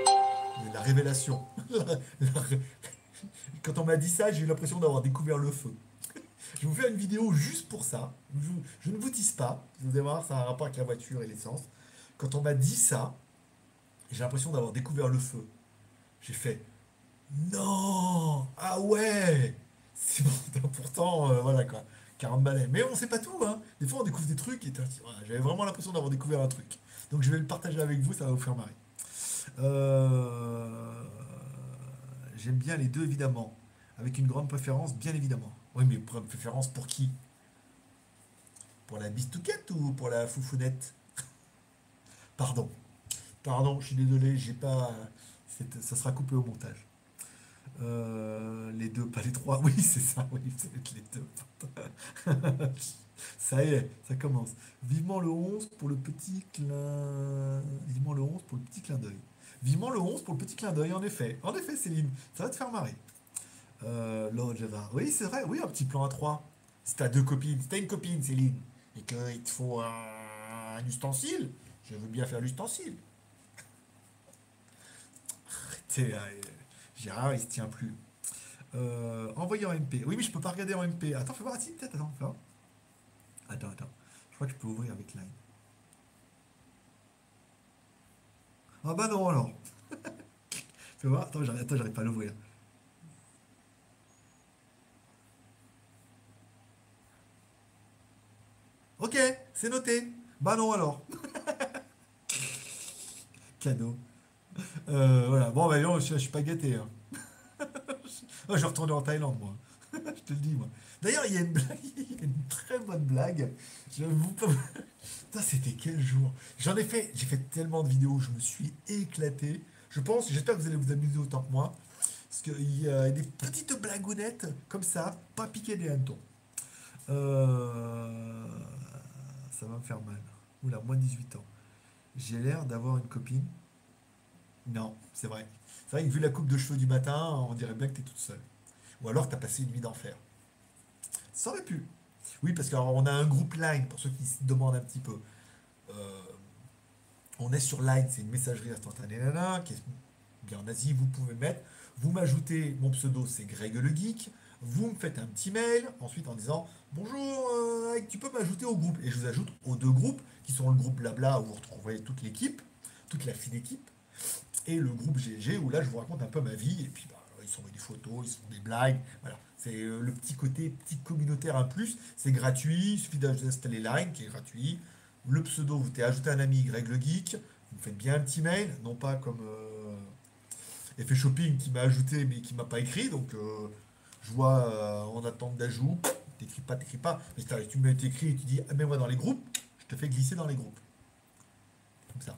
La révélation. La- la ré- Quand on m'a dit ça, j'ai eu l'impression d'avoir découvert le feu. Je vais vous faire une vidéo juste pour ça. Je, ne vous tease pas. Vous allez voir, ça a un rapport avec la voiture et l'essence. Quand on m'a dit ça, j'ai l'impression d'avoir découvert le feu. J'ai fait non Ah ouais C'est bon, pourtant, euh, voilà quoi. 40 balais. Mais on sait pas tout, hein. Des fois, on découvre des trucs et j'avais vraiment l'impression d'avoir découvert un truc. Donc, je vais le partager avec vous, ça va vous faire marrer. Euh, J'aime bien les deux, évidemment. Avec une grande préférence, bien évidemment. Oui, mais pr- préférence pour qui? Pour la bistouquette ou pour la foufounette? Pardon. Pardon, je suis désolé, j'ai pas. Ça sera coupé au montage. Euh, les deux, pas les trois. Oui, c'est ça, oui, les deux. ça y est, ça commence. Vivement le 11 pour le petit clin. Vivement le 11 pour le petit clin d'œil. Vivement le 11 pour le petit clin d'œil, en effet. En effet, Céline, ça va te faire marrer. Euh, Lord. Oui, c'est vrai, oui, un petit plan à trois. Si t'as deux copines, si t'as une copine, Céline, et qu'il te faut un, ustensile, je veux bien faire l'ustensile. Gérard, il se tient plus. Euh, envoyer en MP. Oui, mais je peux pas regarder en MP. Attends, fais voir, si, peut-être, attends. Attends, attends. Je crois que je peux ouvrir avec Line. Ah bah non, alors. fais voir, attends, attends, j'arrive pas à l'ouvrir. Ok, c'est noté. Bah non, alors. Cadeau. Euh, voilà, bon, bah non, je, suis pas gâté. hein. Je vais retourner en Thaïlande, moi. je te le dis, moi. D'ailleurs, il y a une blague, y a une très bonne blague. Je vous c'était quel jour? J'en ai fait, j'ai fait tellement de vidéos, je me suis éclaté. Je pense, j'espère que vous allez vous amuser autant que moi. Parce qu'il y a des petites blagounettes comme ça, pas piquer des hannetons. Euh, ça va me faire mal. Oula, moins de 18 ans. J'ai l'air d'avoir une copine. Non, c'est vrai. C'est vrai que vu la coupe de cheveux du matin, on dirait bien que tu es toute seule. Ou alors tu as passé une nuit d'enfer. Ça aurait pu. Oui, parce qu'on a un groupe Line, pour ceux qui se demandent un petit peu. Euh, on est sur Line, c'est une messagerie instantanée nana, bien en Asie, vous pouvez mettre. Vous m'ajoutez, mon pseudo c'est Greg le Geek. Vous me faites un petit mail, ensuite en disant Bonjour, euh, tu peux m'ajouter au groupe? Et je vous ajoute aux deux groupes, qui sont le groupe Blabla, où vous retrouverez toute l'équipe, toute la fine équipe, et le groupe GG, où là je vous raconte un peu ma vie, et puis bah, ils s'envoient des photos, ils se font des blagues. Voilà, c'est euh, le petit côté petit communautaire un plus. C'est gratuit, il suffit d'installer Line, qui est gratuit. Le pseudo, vous t'es ajouté un ami, Greg le Geek. Vous faites bien un petit mail, non pas comme. euh, Effet Shopping qui m'a ajouté mais qui m'a pas écrit. Donc euh, je vois euh, en attente d'ajout. T'écris pas, t'écris pas. Mais si tu m'écris et tu dis ah, mets-moi dans les groupes, je te fais glisser dans les groupes. Comme ça.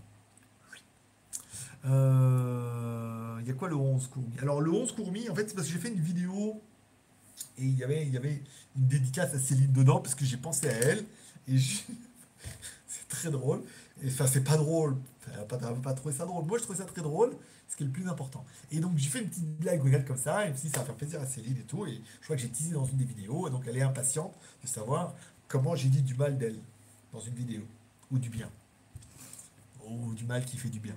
Il euh, y a quoi le 11 Courmi Alors le 11 Courmi, en fait, c'est parce que j'ai fait une vidéo et il y avait, il y avait une dédicace à Céline dedans parce que j'ai pensé à elle et c'est très drôle. Et enfin, c'est pas drôle. Enfin, pas, pas trouvé ça drôle. Moi, je trouvais ça très drôle, ce qui est le plus important. Et donc, j'ai fait une petite blague, regarde comme ça, et si ça va faire plaisir à Céline et tout. Et je crois que j'ai teasé dans une des vidéos, et donc elle est impatiente de savoir comment j'ai dit du mal d'elle dans une vidéo, ou du bien, ou du mal qui fait du bien.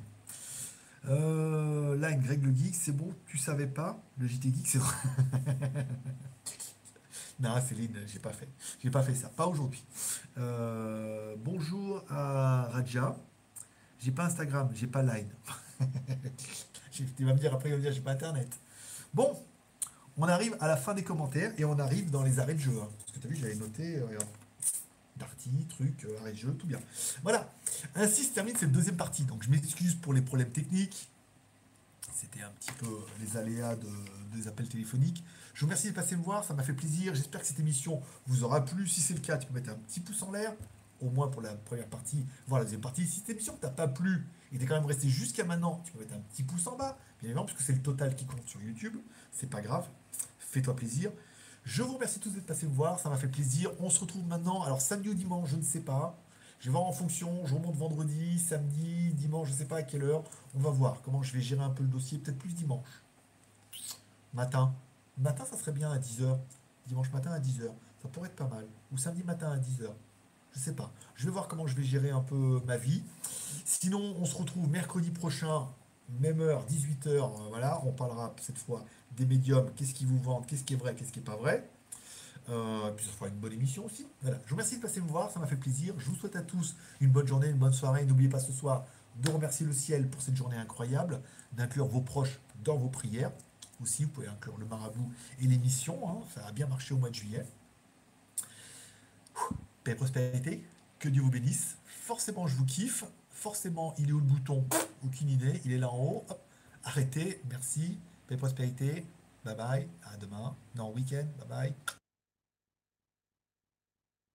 Euh, là, Greg le Geek, c'est bon, tu savais pas Le JT Geek, c'est Non, Céline, j'ai pas fait. J'ai pas fait ça. Pas aujourd'hui. Euh, bonjour à Raja. J'ai pas Instagram, j'ai pas Line. tu vas me dire après, il va me dire j'ai pas Internet. Bon, on arrive à la fin des commentaires et on arrive dans les arrêts de jeu. Hein. Parce que tu as vu, j'avais noté. Euh, Darty, truc, euh, arrêt jeu, tout bien. Voilà. Ainsi se termine cette deuxième partie. Donc je m'excuse pour les problèmes techniques. C'était un petit peu les aléas des appels téléphoniques. Je vous remercie de passer me voir, ça m'a fait plaisir. J'espère que cette émission vous aura plu. Si c'est le cas, tu peux mettre un petit pouce en l'air, au moins pour la première partie, voire la deuxième partie. Si cette émission t'a pas plu et t'es quand même resté jusqu'à maintenant, tu peux mettre un petit pouce en bas, bien évidemment, puisque c'est le total qui compte sur YouTube. C'est pas grave. Fais-toi plaisir. Je vous remercie tous d'être passés me voir, ça m'a fait plaisir. On se retrouve maintenant, alors samedi ou dimanche, je ne sais pas. Je vais voir en fonction, je remonte vendredi, samedi, dimanche, je ne sais pas à quelle heure. On va voir comment je vais gérer un peu le dossier, peut-être plus dimanche. Matin. Matin, ça serait bien à 10h. Dimanche matin à 10h. Ça pourrait être pas mal. Ou samedi matin à 10h. Je sais pas. Je vais voir comment je vais gérer un peu ma vie. Sinon, on se retrouve mercredi prochain, même heure, 18h. Euh, voilà, on parlera cette fois médiums, qu'est-ce qu'ils vous vendent, qu'est-ce qui est vrai, qu'est-ce qui n'est pas vrai. Euh, puis ça fera une bonne émission aussi. Voilà. Je vous remercie de passer me voir, ça m'a fait plaisir. Je vous souhaite à tous une bonne journée, une bonne soirée. N'oubliez pas ce soir de remercier le ciel pour cette journée incroyable, d'inclure vos proches dans vos prières. Aussi, vous pouvez inclure le marabout et l'émission. Hein. ça a bien marché au mois de juillet. Paix et prospérité. Que Dieu vous bénisse. Forcément, je vous kiffe. Forcément, il est où le bouton? Aucune idée. Il est là en haut. Arrêtez. Merci. Paix prospérité. Bye bye. À demain. Non, week-end. Bye bye.